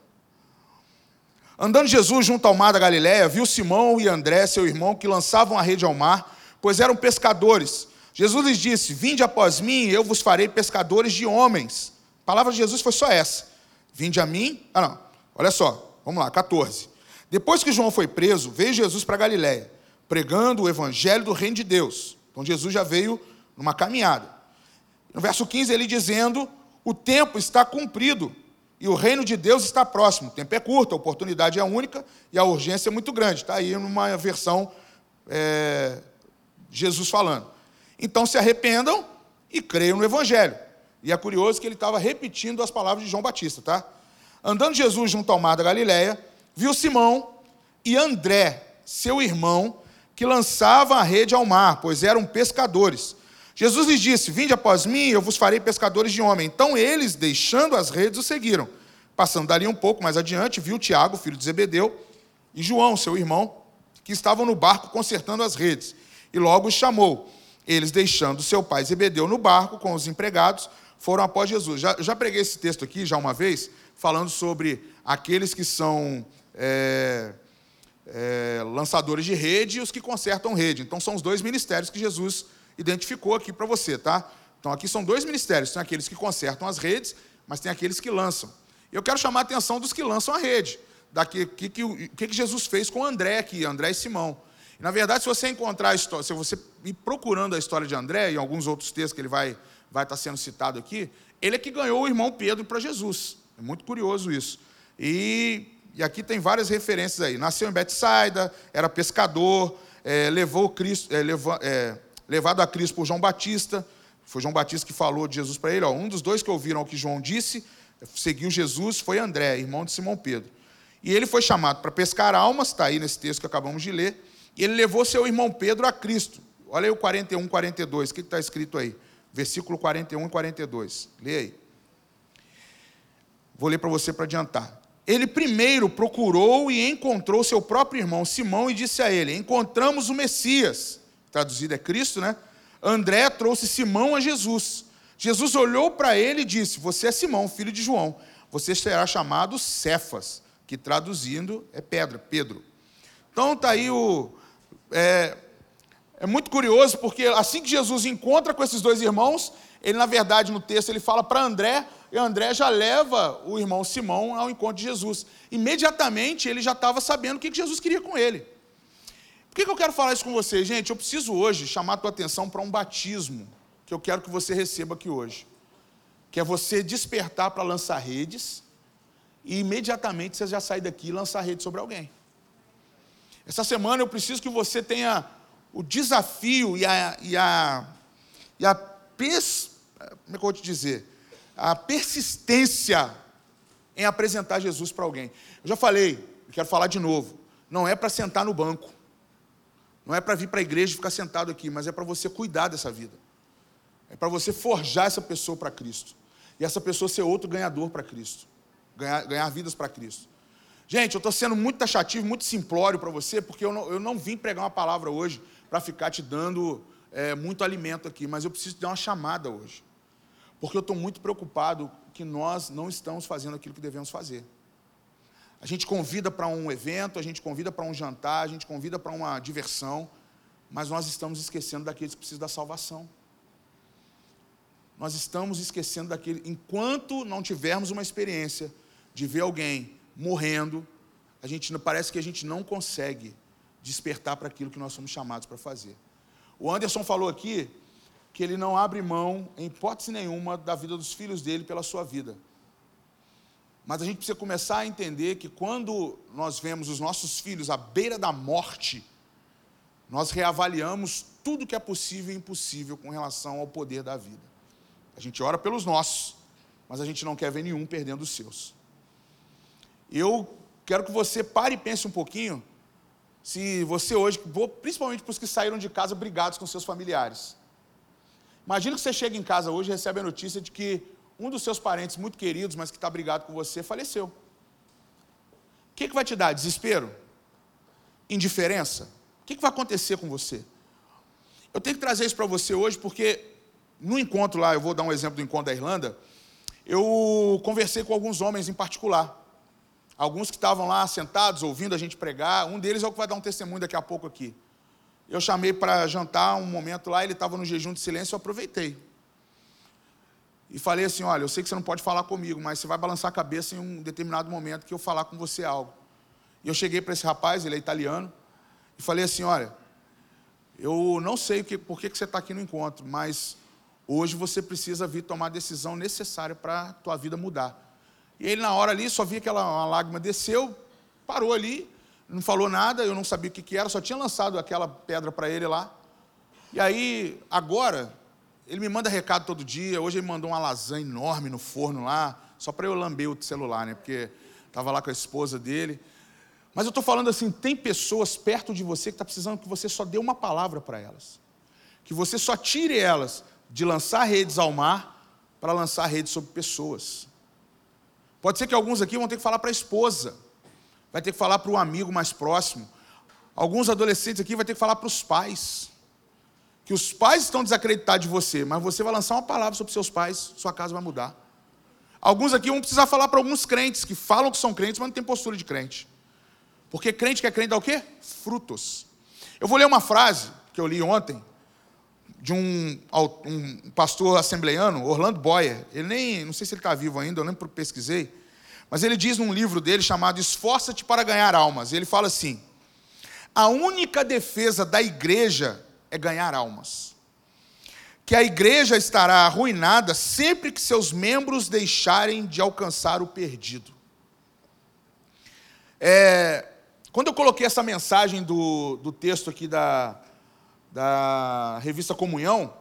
Andando Jesus junto ao mar da Galiléia, viu Simão e André, seu irmão, que lançavam a rede ao mar, pois eram pescadores. Jesus lhes disse: Vinde após mim, eu vos farei pescadores de homens. A palavra de Jesus foi só essa. Vinde a mim. Ah, não. Olha só. Vamos lá, 14. Depois que João foi preso, veio Jesus para Galiléia, pregando o evangelho do reino de Deus. Então Jesus já veio numa caminhada. No verso 15, ele dizendo: O tempo está cumprido e o reino de Deus está próximo. O tempo é curto, a oportunidade é única e a urgência é muito grande. Está aí numa versão é, Jesus falando. Então se arrependam e creiam no Evangelho. E é curioso que ele estava repetindo as palavras de João Batista, tá? Andando Jesus junto ao mar da Galileia, viu Simão e André, seu irmão, que lançavam a rede ao mar, pois eram pescadores. Jesus lhes disse: Vinde após mim, eu vos farei pescadores de homem. Então eles, deixando as redes, o seguiram. Passando dali um pouco mais adiante, viu Tiago, filho de Zebedeu, e João, seu irmão, que estavam no barco consertando as redes. E logo os chamou. Eles, deixando seu pai Zebedeu no barco com os empregados, foram após Jesus. Já, já preguei esse texto aqui já uma vez, falando sobre aqueles que são é, é, lançadores de rede e os que consertam rede. Então, são os dois ministérios que Jesus identificou aqui para você, tá? Então aqui são dois ministérios, tem aqueles que consertam as redes, mas tem aqueles que lançam. Eu quero chamar a atenção dos que lançam a rede, daqui que, que, que, Jesus fez com André aqui, André e Simão. Na verdade, se você encontrar a história, se você ir procurando a história de André e alguns outros textos que ele vai vai estar sendo citado aqui, ele é que ganhou o irmão Pedro para Jesus. É muito curioso isso. E, e aqui tem várias referências aí. Nasceu em Betsaida, era pescador, é, levou Cristo, é, levou, é, levado a Cristo por João Batista. Foi João Batista que falou de Jesus para ele. Ó, um dos dois que ouviram o que João disse, seguiu Jesus, foi André, irmão de Simão Pedro. E ele foi chamado para pescar almas, está aí nesse texto que acabamos de ler. E ele levou seu irmão Pedro a Cristo. Olha aí o 41, 42, o que está escrito aí? Versículo 41 e 42. Lê aí. Vou ler para você para adiantar. Ele primeiro procurou e encontrou seu próprio irmão Simão e disse a ele: Encontramos o Messias traduzido é Cristo, né? André trouxe Simão a Jesus. Jesus olhou para ele e disse: Você é Simão, filho de João. Você será chamado Cefas, que traduzindo é pedra, Pedro. Então está aí o. É, é muito curioso, porque assim que Jesus encontra com esses dois irmãos, ele, na verdade, no texto, ele fala para André, e André já leva o irmão Simão ao encontro de Jesus. Imediatamente ele já estava sabendo o que Jesus queria com ele. Que, que eu quero falar isso com você, gente? Eu preciso hoje chamar a tua atenção para um batismo que eu quero que você receba aqui hoje. Que é você despertar para lançar redes e imediatamente você já sai daqui e lançar rede sobre alguém. Essa semana eu preciso que você tenha o desafio e a, e a, e a pers, como é que eu vou te dizer? A persistência em apresentar Jesus para alguém. Eu já falei, quero falar de novo. Não é para sentar no banco. Não é para vir para a igreja e ficar sentado aqui, mas é para você cuidar dessa vida. É para você forjar essa pessoa para Cristo. E essa pessoa ser outro ganhador para Cristo. Ganhar, ganhar vidas para Cristo. Gente, eu estou sendo muito taxativo, muito simplório para você, porque eu não, eu não vim pregar uma palavra hoje para ficar te dando é, muito alimento aqui, mas eu preciso dar uma chamada hoje. Porque eu estou muito preocupado que nós não estamos fazendo aquilo que devemos fazer. A gente convida para um evento, a gente convida para um jantar, a gente convida para uma diversão, mas nós estamos esquecendo daqueles que precisam da salvação. Nós estamos esquecendo daquele. Enquanto não tivermos uma experiência de ver alguém morrendo, a gente parece que a gente não consegue despertar para aquilo que nós somos chamados para fazer. O Anderson falou aqui que ele não abre mão, em hipótese nenhuma, da vida dos filhos dele pela sua vida. Mas a gente precisa começar a entender que quando nós vemos os nossos filhos à beira da morte, nós reavaliamos tudo que é possível e impossível com relação ao poder da vida. A gente ora pelos nossos, mas a gente não quer ver nenhum perdendo os seus. Eu quero que você pare e pense um pouquinho se você hoje, principalmente para os que saíram de casa brigados com seus familiares. Imagina que você chega em casa hoje e recebe a notícia de que um dos seus parentes muito queridos, mas que está brigado com você, faleceu. O que, que vai te dar? Desespero? Indiferença? O que, que vai acontecer com você? Eu tenho que trazer isso para você hoje porque no encontro lá, eu vou dar um exemplo do encontro da Irlanda, eu conversei com alguns homens em particular. Alguns que estavam lá sentados, ouvindo a gente pregar. Um deles é o que vai dar um testemunho daqui a pouco aqui. Eu chamei para jantar um momento lá, ele estava no jejum de silêncio, eu aproveitei. E falei assim: olha, eu sei que você não pode falar comigo, mas você vai balançar a cabeça em um determinado momento que eu falar com você algo. E eu cheguei para esse rapaz, ele é italiano, e falei assim: olha, eu não sei por que, que você está aqui no encontro, mas hoje você precisa vir tomar a decisão necessária para a tua vida mudar. E ele, na hora ali, só via que uma lágrima desceu, parou ali, não falou nada, eu não sabia o que, que era, só tinha lançado aquela pedra para ele lá. E aí, agora, ele me manda recado todo dia. Hoje ele mandou uma lasanha enorme no forno lá, só para eu lamber o celular, né? Porque estava lá com a esposa dele. Mas eu estou falando assim: tem pessoas perto de você que está precisando que você só dê uma palavra para elas. Que você só tire elas de lançar redes ao mar para lançar redes sobre pessoas. Pode ser que alguns aqui vão ter que falar para a esposa, vai ter que falar para o amigo mais próximo. Alguns adolescentes aqui vai ter que falar para os pais. Que os pais estão desacreditados de você, mas você vai lançar uma palavra sobre seus pais, sua casa vai mudar. Alguns aqui vão precisar falar para alguns crentes que falam que são crentes, mas não tem postura de crente. Porque crente que é crente dá o quê? Frutos. Eu vou ler uma frase que eu li ontem, de um, um pastor assembleiano, Orlando Boyer. Ele nem, não sei se ele está vivo ainda, eu nem pesquisei. Mas ele diz num livro dele chamado Esforça-te para ganhar almas. Ele fala assim: a única defesa da igreja é ganhar almas. Que a igreja estará arruinada sempre que seus membros deixarem de alcançar o perdido. É, quando eu coloquei essa mensagem do, do texto aqui da, da revista Comunhão,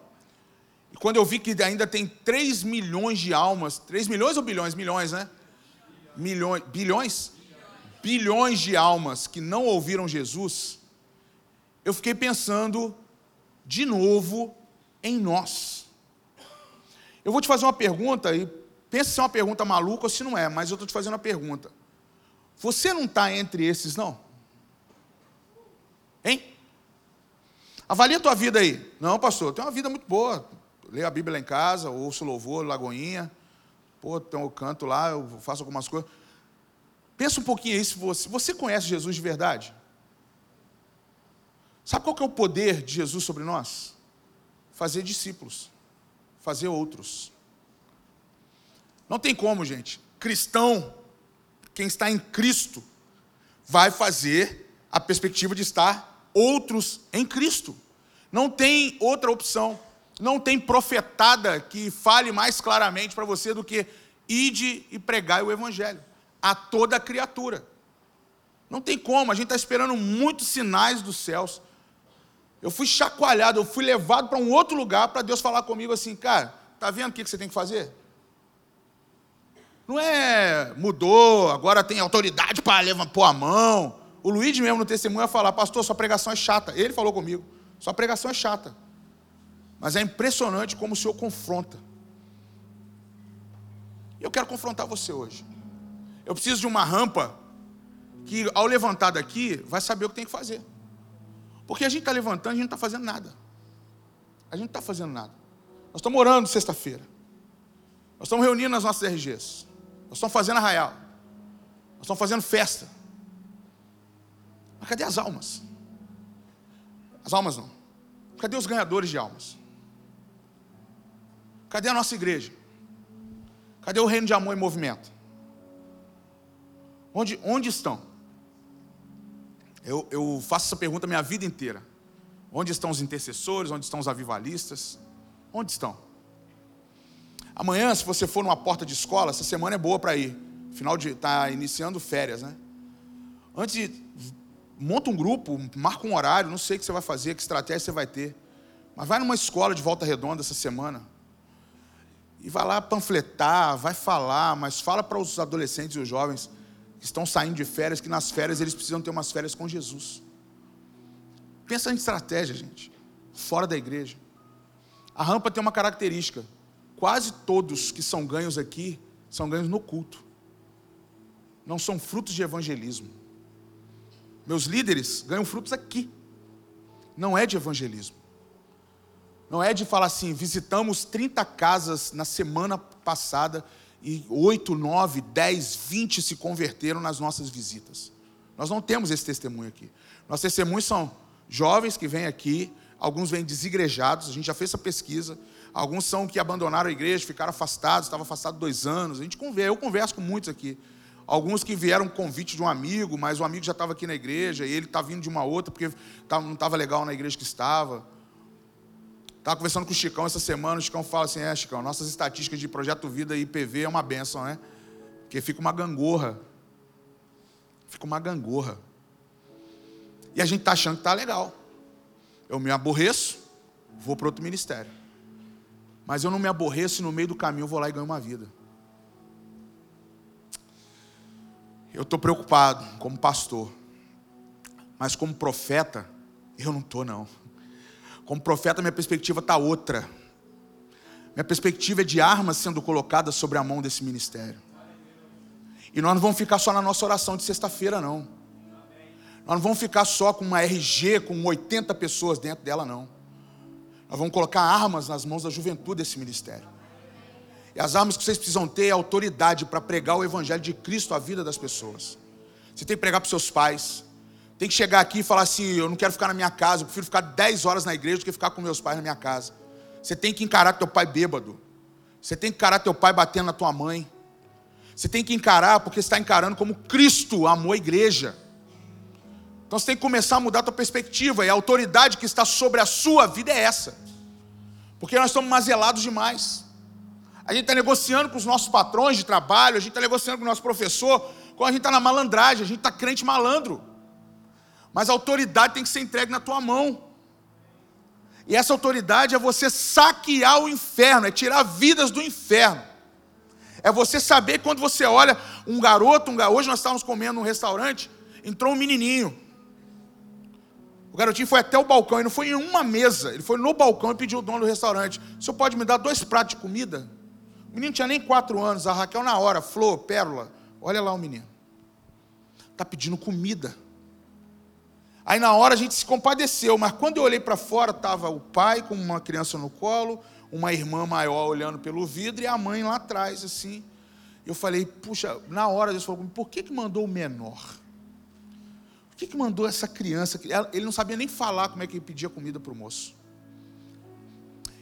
e quando eu vi que ainda tem 3 milhões de almas, 3 milhões ou bilhões? Milhões, né? Milhões, bilhões? Bilhões de almas que não ouviram Jesus, eu fiquei pensando de novo em nós. Eu vou te fazer uma pergunta, e pensa se é uma pergunta maluca ou se não é, mas eu estou te fazendo uma pergunta. Você não está entre esses, não? Hein? Avalia a tua vida aí. Não, pastor, tem uma vida muito boa. Leio a Bíblia lá em casa, ouço louvor, lagoinha. Pô, tem o canto lá, eu faço algumas coisas. Pensa um pouquinho aí se você, você conhece Jesus de verdade. Sabe qual que é o poder de Jesus sobre nós? Fazer discípulos, fazer outros. Não tem como, gente. Cristão, quem está em Cristo, vai fazer a perspectiva de estar outros em Cristo. Não tem outra opção. Não tem profetada que fale mais claramente para você do que ide e pregai o Evangelho a toda criatura. Não tem como, a gente está esperando muitos sinais dos céus. Eu fui chacoalhado, eu fui levado para um outro lugar para Deus falar comigo assim, cara, tá vendo o que você tem que fazer? Não é mudou, agora tem autoridade para levar pôr a mão. O Luiz mesmo no testemunho ia falar, pastor, sua pregação é chata. Ele falou comigo, sua pregação é chata. Mas é impressionante como o Senhor confronta. E eu quero confrontar você hoje. Eu preciso de uma rampa que, ao levantar daqui, vai saber o que tem que fazer. Porque a gente está levantando, a gente não está fazendo nada. A gente não está fazendo nada. Nós estamos orando sexta-feira. Nós estamos reunindo as nossas RGs. Nós estamos fazendo arraial. Nós estamos fazendo festa. Mas cadê as almas? As almas não. Cadê os ganhadores de almas? Cadê a nossa igreja? Cadê o reino de amor em movimento? Onde, onde estão? Eu, eu faço essa pergunta minha vida inteira. Onde estão os intercessores? Onde estão os avivalistas? Onde estão? Amanhã, se você for numa porta de escola, essa semana é boa para ir. Final de. Está iniciando férias, né? Antes monta um grupo, marca um horário, não sei o que você vai fazer, que estratégia você vai ter. Mas vai numa escola de volta redonda essa semana. E vai lá panfletar, vai falar, mas fala para os adolescentes e os jovens estão saindo de férias, que nas férias eles precisam ter umas férias com Jesus. Pensa em estratégia, gente. Fora da igreja. A rampa tem uma característica. quase todos que são ganhos aqui são ganhos no culto. Não são frutos de evangelismo. Meus líderes ganham frutos aqui. Não é de evangelismo. Não é de falar assim, visitamos 30 casas na semana passada e 8, 9, 10, 20 se converteram nas nossas visitas. Nós não temos esse testemunho aqui. Nossos testemunhos são jovens que vêm aqui, alguns vêm desigrejados, a gente já fez essa pesquisa. Alguns são que abandonaram a igreja, ficaram afastados, estavam afastados dois anos. A gente conversa, eu converso com muitos aqui. Alguns que vieram convite de um amigo, mas o amigo já estava aqui na igreja e ele está vindo de uma outra porque não estava legal na igreja que estava. Estava conversando com o Chicão essa semana, o Chicão fala assim, é Chicão, nossas estatísticas de Projeto Vida e IPV é uma benção, né? Porque fica uma gangorra. Fica uma gangorra. E a gente está achando que está legal. Eu me aborreço, vou para outro ministério. Mas eu não me aborreço e no meio do caminho eu vou lá e ganho uma vida. Eu estou preocupado como pastor. Mas como profeta, eu não estou não. Como profeta, minha perspectiva está outra. Minha perspectiva é de armas sendo colocadas sobre a mão desse ministério. E nós não vamos ficar só na nossa oração de sexta-feira, não. Nós não vamos ficar só com uma RG com 80 pessoas dentro dela, não. Nós vamos colocar armas nas mãos da juventude desse ministério. E as armas que vocês precisam ter é autoridade para pregar o Evangelho de Cristo à vida das pessoas. Você tem que pregar para os seus pais. Tem que chegar aqui e falar assim: eu não quero ficar na minha casa, eu prefiro ficar 10 horas na igreja do que ficar com meus pais na minha casa. Você tem que encarar teu pai bêbado. Você tem que encarar teu pai batendo na tua mãe. Você tem que encarar porque você está encarando como Cristo amou a igreja. Então você tem que começar a mudar a tua perspectiva. E a autoridade que está sobre a sua vida é essa. Porque nós estamos mazelados demais. A gente está negociando com os nossos patrões de trabalho, a gente está negociando com o nosso professor, quando a gente está na malandragem, a gente está crente malandro. Mas a autoridade tem que ser entregue na tua mão. E essa autoridade é você saquear o inferno, é tirar vidas do inferno. É você saber quando você olha um garoto, um garoto hoje nós estávamos comendo num restaurante, entrou um menininho. O garotinho foi até o balcão, e não foi em uma mesa, ele foi no balcão e pediu o dono do restaurante: o senhor pode me dar dois pratos de comida? O menino tinha nem quatro anos, a Raquel na hora, flor, pérola. Olha lá o menino. Está pedindo comida. Aí na hora a gente se compadeceu, mas quando eu olhei para fora, estava o pai com uma criança no colo, uma irmã maior olhando pelo vidro e a mãe lá atrás, assim. Eu falei, puxa, na hora Deus falou, por que, que mandou o menor? que, que mandou essa criança? Ele não sabia nem falar como é que ele pedia comida para o moço.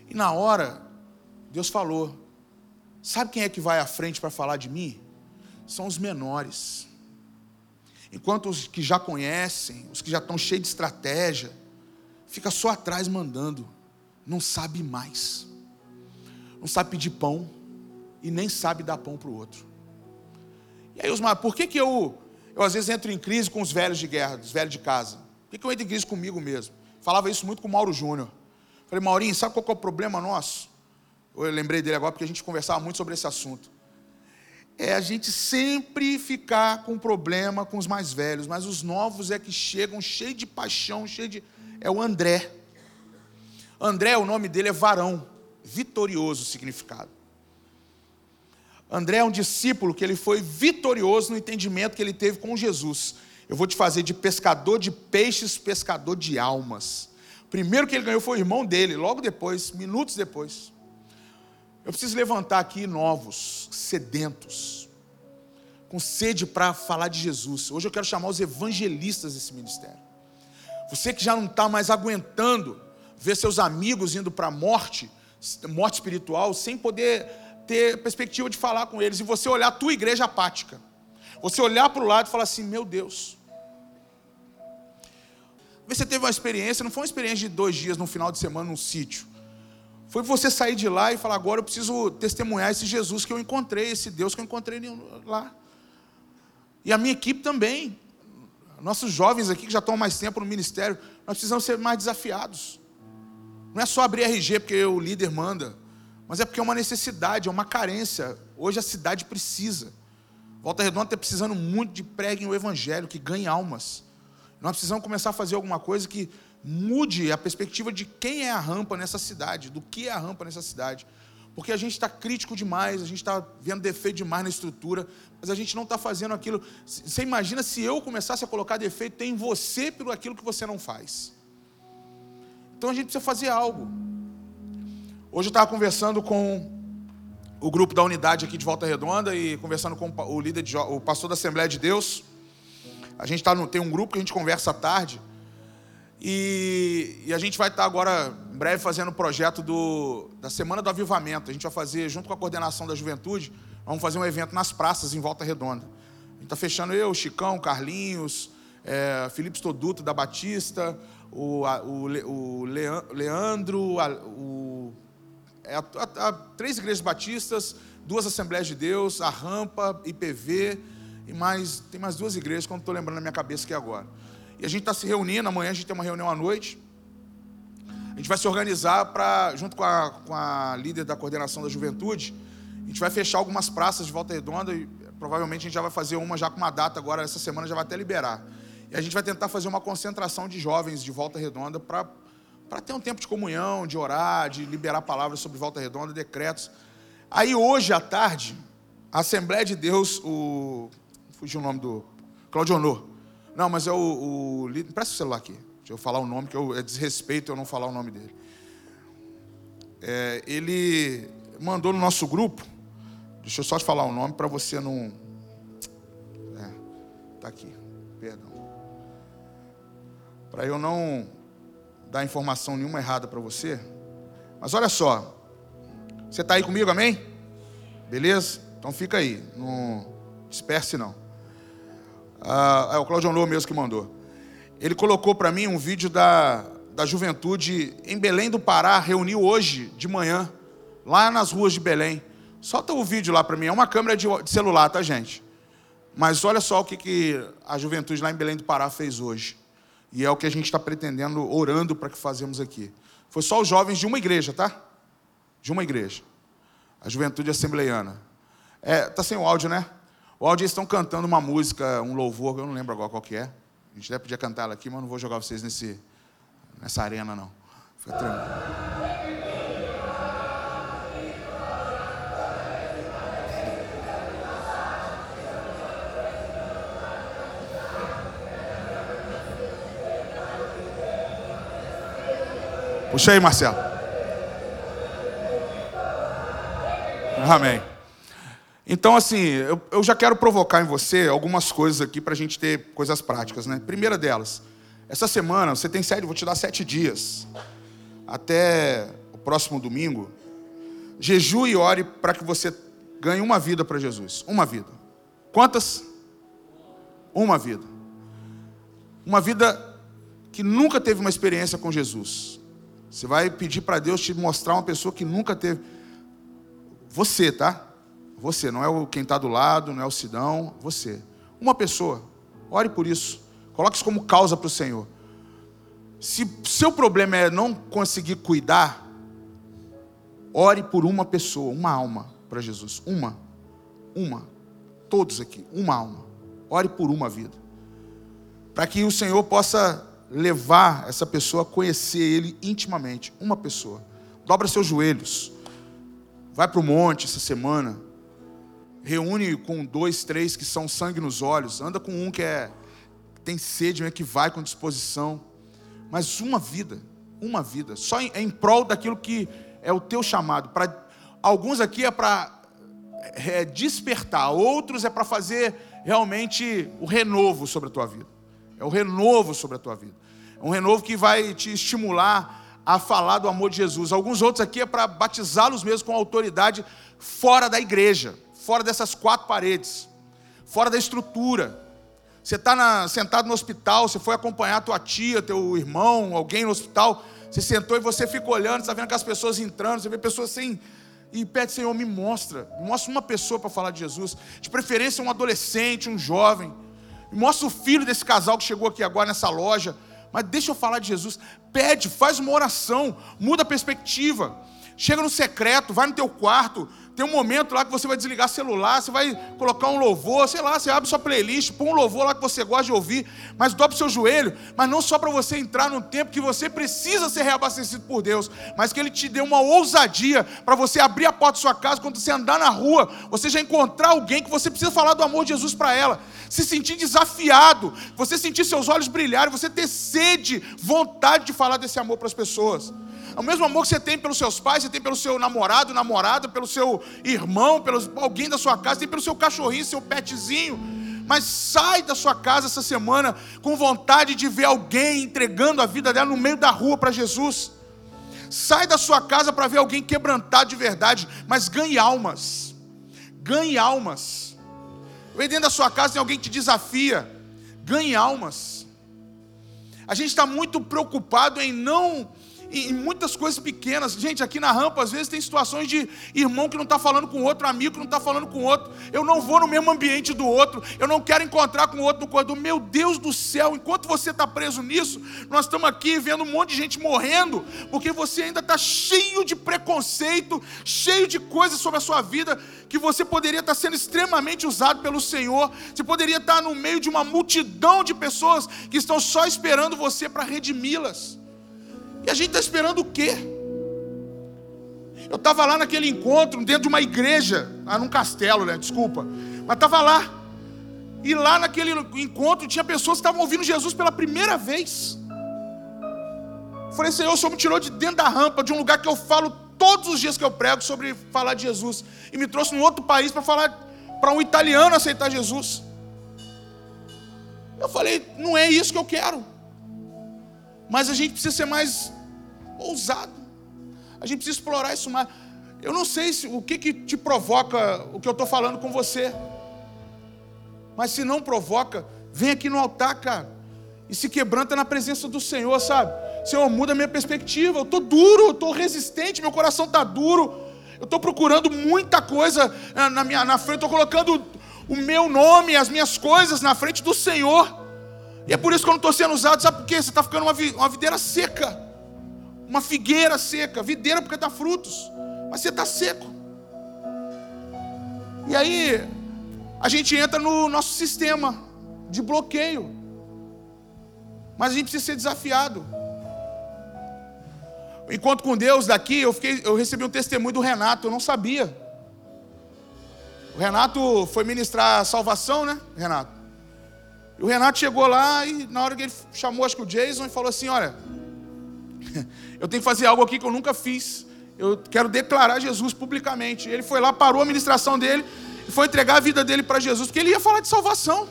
E na hora, Deus falou: Sabe quem é que vai à frente para falar de mim? São os menores. Enquanto os que já conhecem, os que já estão cheios de estratégia, fica só atrás mandando, não sabe mais. Não sabe pedir pão e nem sabe dar pão para o outro. E aí, Osmar, por que, que eu eu às vezes entro em crise com os velhos de guerra, os velhos de casa. Por que eu entro em crise comigo mesmo? Falava isso muito com o Mauro Júnior. Falei, Maurinho, sabe qual é o problema nosso? Eu lembrei dele agora porque a gente conversava muito sobre esse assunto. É a gente sempre ficar com problema com os mais velhos, mas os novos é que chegam cheios de paixão, cheio de. É o André. André, o nome dele é varão, vitorioso significado. André é um discípulo que ele foi vitorioso no entendimento que ele teve com Jesus. Eu vou te fazer de pescador de peixes, pescador de almas. Primeiro que ele ganhou foi o irmão dele, logo depois, minutos depois. Eu preciso levantar aqui novos, sedentos, com sede para falar de Jesus. Hoje eu quero chamar os evangelistas desse ministério. Você que já não está mais aguentando ver seus amigos indo para a morte, morte espiritual, sem poder ter perspectiva de falar com eles e você olhar a tua igreja apática. Você olhar para o lado e falar assim: meu Deus. Você teve uma experiência, não foi uma experiência de dois dias no final de semana num sítio. Foi você sair de lá e falar: agora eu preciso testemunhar esse Jesus que eu encontrei, esse Deus que eu encontrei lá. E a minha equipe também. Nossos jovens aqui que já estão mais tempo no ministério, nós precisamos ser mais desafiados. Não é só abrir RG porque o líder manda mas é porque é uma necessidade, é uma carência. Hoje a cidade precisa. Volta Redonda está precisando muito de preguem o Evangelho, que ganhe almas. Nós precisamos começar a fazer alguma coisa que mude a perspectiva de quem é a rampa nessa cidade, do que é a rampa nessa cidade. porque a gente está crítico demais, a gente está vendo defeito demais na estrutura, mas a gente não está fazendo aquilo. Você imagina se eu começasse a colocar defeito em você pelo aquilo que você não faz. Então a gente precisa fazer algo. Hoje eu estava conversando com o grupo da unidade aqui de Volta Redonda e conversando com o líder, de, o pastor da Assembleia de Deus. A gente tá no, tem um grupo que a gente conversa à tarde. E, e, a gente vai estar agora, em breve, fazendo o projeto do, da Semana do Avivamento. A gente vai fazer, junto com a coordenação da juventude, vamos fazer um evento nas praças em Volta Redonda. A gente está fechando eu, Chicão, Carlinhos, é, Felipe Stoduto da Batista, o, a, o, o Leandro, a, o, é, a, três igrejas batistas, duas Assembleias de Deus, a Rampa, IPV, e mais, tem mais duas igrejas não estou lembrando na minha cabeça aqui agora. E a gente está se reunindo, amanhã a gente tem uma reunião à noite. A gente vai se organizar para, junto com a, com a líder da coordenação da juventude, a gente vai fechar algumas praças de volta redonda e provavelmente a gente já vai fazer uma já com uma data agora, essa semana já vai até liberar. E a gente vai tentar fazer uma concentração de jovens de volta redonda para ter um tempo de comunhão, de orar, de liberar palavras sobre volta redonda, decretos. Aí hoje à tarde, a Assembleia de Deus, o. Fugiu o nome do. Claudio Honor não, mas é o, o líder. Presta o celular aqui. Deixa eu falar o nome, que eu, é desrespeito eu não falar o nome dele. É, ele mandou no nosso grupo. Deixa eu só te falar o nome para você não. É, tá aqui. Perdão. Para eu não dar informação nenhuma errada para você. Mas olha só. Você está aí comigo, amém? Beleza? Então fica aí. Não disperse não. Ah, é o Claudio Honor mesmo que mandou. Ele colocou para mim um vídeo da, da juventude em Belém do Pará, reuniu hoje de manhã, lá nas ruas de Belém. Solta o vídeo lá para mim. É uma câmera de, de, celular, tá, gente? Mas olha só o que, que a juventude lá em Belém do Pará fez hoje. E é o que a gente está pretendendo, orando para que fazemos aqui. Foi só os jovens de uma igreja, tá? De uma igreja. A juventude assembleiana. É, tá sem o áudio, né? O áudio estão cantando uma música, um louvor, eu não lembro agora qual que é. A gente até podia cantar ela aqui, mas não vou jogar vocês nesse, nessa arena, não. Fica tranquilo. Puxa aí, Marcelo. Amém. Então, assim, eu, eu já quero provocar em você algumas coisas aqui para a gente ter coisas práticas, né? Primeira delas, essa semana você tem sete, vou te dar sete dias, até o próximo domingo. Jejue e ore para que você ganhe uma vida para Jesus. Uma vida. Quantas? Uma vida. Uma vida que nunca teve uma experiência com Jesus. Você vai pedir para Deus te mostrar uma pessoa que nunca teve. Você, tá? Você, não é o quem está do lado, não é o Sidão, você. Uma pessoa. Ore por isso. Coloque isso como causa para o Senhor. Se seu problema é não conseguir cuidar, ore por uma pessoa, uma alma para Jesus. Uma. Uma. Todos aqui. Uma alma. Ore por uma vida. Para que o Senhor possa levar essa pessoa a conhecer Ele intimamente. Uma pessoa. Dobra seus joelhos. Vai para o monte essa semana reúne com dois, três que são sangue nos olhos, anda com um que é tem sede, é que vai com disposição, mas uma vida, uma vida, só em, em prol daquilo que é o teu chamado. Para alguns aqui é para é, despertar, outros é para fazer realmente o renovo sobre a tua vida. É o renovo sobre a tua vida. É um renovo que vai te estimular a falar do amor de Jesus. Alguns outros aqui é para batizá-los mesmo com autoridade fora da igreja fora dessas quatro paredes, fora da estrutura. Você está sentado no hospital, você foi acompanhar tua tia, teu irmão, alguém no hospital, você sentou e você fica olhando, está vendo que as pessoas entrando, você vê pessoas assim, e pede, Senhor, me mostra, me mostra uma pessoa para falar de Jesus, de preferência um adolescente, um jovem, me mostra o filho desse casal que chegou aqui agora nessa loja, mas deixa eu falar de Jesus, pede, faz uma oração, muda a perspectiva, chega no secreto, vai no teu quarto, Tem um momento lá que você vai desligar celular, você vai colocar um louvor, sei lá, você abre sua playlist, põe um louvor lá que você gosta de ouvir, mas dobre seu joelho, mas não só para você entrar num tempo que você precisa ser reabastecido por Deus, mas que Ele te dê uma ousadia para você abrir a porta da sua casa, quando você andar na rua, você já encontrar alguém que você precisa falar do amor de Jesus para ela, se sentir desafiado, você sentir seus olhos brilharem, você ter sede, vontade de falar desse amor para as pessoas. É o mesmo amor que você tem pelos seus pais, você tem pelo seu namorado, namorada, pelo seu irmão, pelo alguém da sua casa, tem pelo seu cachorrinho, seu petzinho. Mas sai da sua casa essa semana com vontade de ver alguém entregando a vida dela no meio da rua para Jesus. Sai da sua casa para ver alguém quebrantado de verdade, mas ganhe almas. Ganhe almas. Vem dentro da sua casa tem alguém que te desafia. Ganhe almas. A gente está muito preocupado em não em muitas coisas pequenas. Gente, aqui na rampa, às vezes tem situações de irmão que não está falando com outro, amigo que não está falando com outro. Eu não vou no mesmo ambiente do outro, eu não quero encontrar com o outro no corredor. Meu Deus do céu, enquanto você está preso nisso, nós estamos aqui vendo um monte de gente morrendo, porque você ainda está cheio de preconceito, cheio de coisas sobre a sua vida, que você poderia estar tá sendo extremamente usado pelo Senhor, você poderia estar tá no meio de uma multidão de pessoas que estão só esperando você para redimi-las. E a gente está esperando o quê? Eu estava lá naquele encontro, dentro de uma igreja, lá num castelo, né? Desculpa. Mas estava lá. E lá naquele encontro tinha pessoas que estavam ouvindo Jesus pela primeira vez. falei, Senhor, o Senhor me tirou de dentro da rampa, de um lugar que eu falo todos os dias que eu prego sobre falar de Jesus. E me trouxe num outro país para falar para um italiano aceitar Jesus. Eu falei, não é isso que eu quero. Mas a gente precisa ser mais ousado. A gente precisa explorar isso mais. Eu não sei se, o que, que te provoca o que eu estou falando com você. Mas se não provoca, vem aqui no altar, cara. E se quebranta na presença do Senhor, sabe? Senhor, muda a minha perspectiva. Eu estou duro, estou resistente, meu coração está duro. Eu estou procurando muita coisa eh, na minha na frente, estou colocando o meu nome, as minhas coisas na frente do Senhor. E é por isso que eu não estou sendo usado, sabe por quê? Você está ficando uma, uma videira seca uma figueira seca, videira porque dá frutos, mas você está seco. E aí, a gente entra no nosso sistema de bloqueio, mas a gente precisa ser desafiado. Enquanto com Deus daqui, eu, fiquei, eu recebi um testemunho do Renato, eu não sabia. O Renato foi ministrar a salvação, né, Renato? O Renato chegou lá e na hora que ele chamou, acho que o Jason, e falou assim: Olha, eu tenho que fazer algo aqui que eu nunca fiz. Eu quero declarar Jesus publicamente. Ele foi lá, parou a ministração dele e foi entregar a vida dele para Jesus, porque ele ia falar de salvação.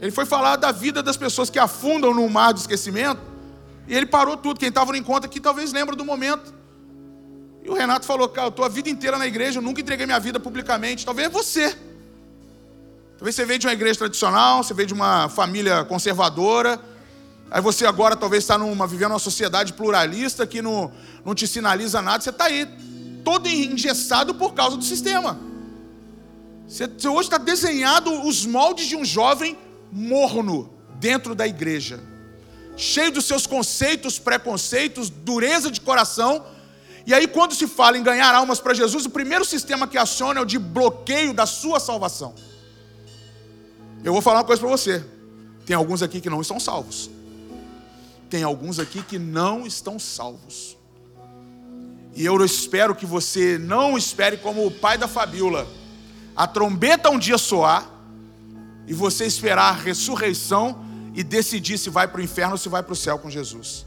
Ele foi falar da vida das pessoas que afundam no mar do esquecimento. E ele parou tudo. Quem estava no encontro aqui talvez lembra do momento. E o Renato falou: Cara, eu estou a vida inteira na igreja, eu nunca entreguei minha vida publicamente. Talvez você. Talvez você veio de uma igreja tradicional, você veio de uma família conservadora Aí você agora talvez está numa, vivendo uma sociedade pluralista que não, não te sinaliza nada. Você está aí todo engessado por causa do sistema. Você, você hoje está desenhado os moldes de um jovem morno dentro da igreja. Cheio dos seus conceitos, preconceitos, dureza de coração. E aí, quando se fala em ganhar almas para Jesus, o primeiro sistema que aciona é o de bloqueio da sua salvação. Eu vou falar uma coisa para você. Tem alguns aqui que não estão salvos tem alguns aqui que não estão salvos. E eu espero que você não espere como o pai da Fabiola, a trombeta um dia soar e você esperar a ressurreição e decidir se vai para o inferno ou se vai para o céu com Jesus.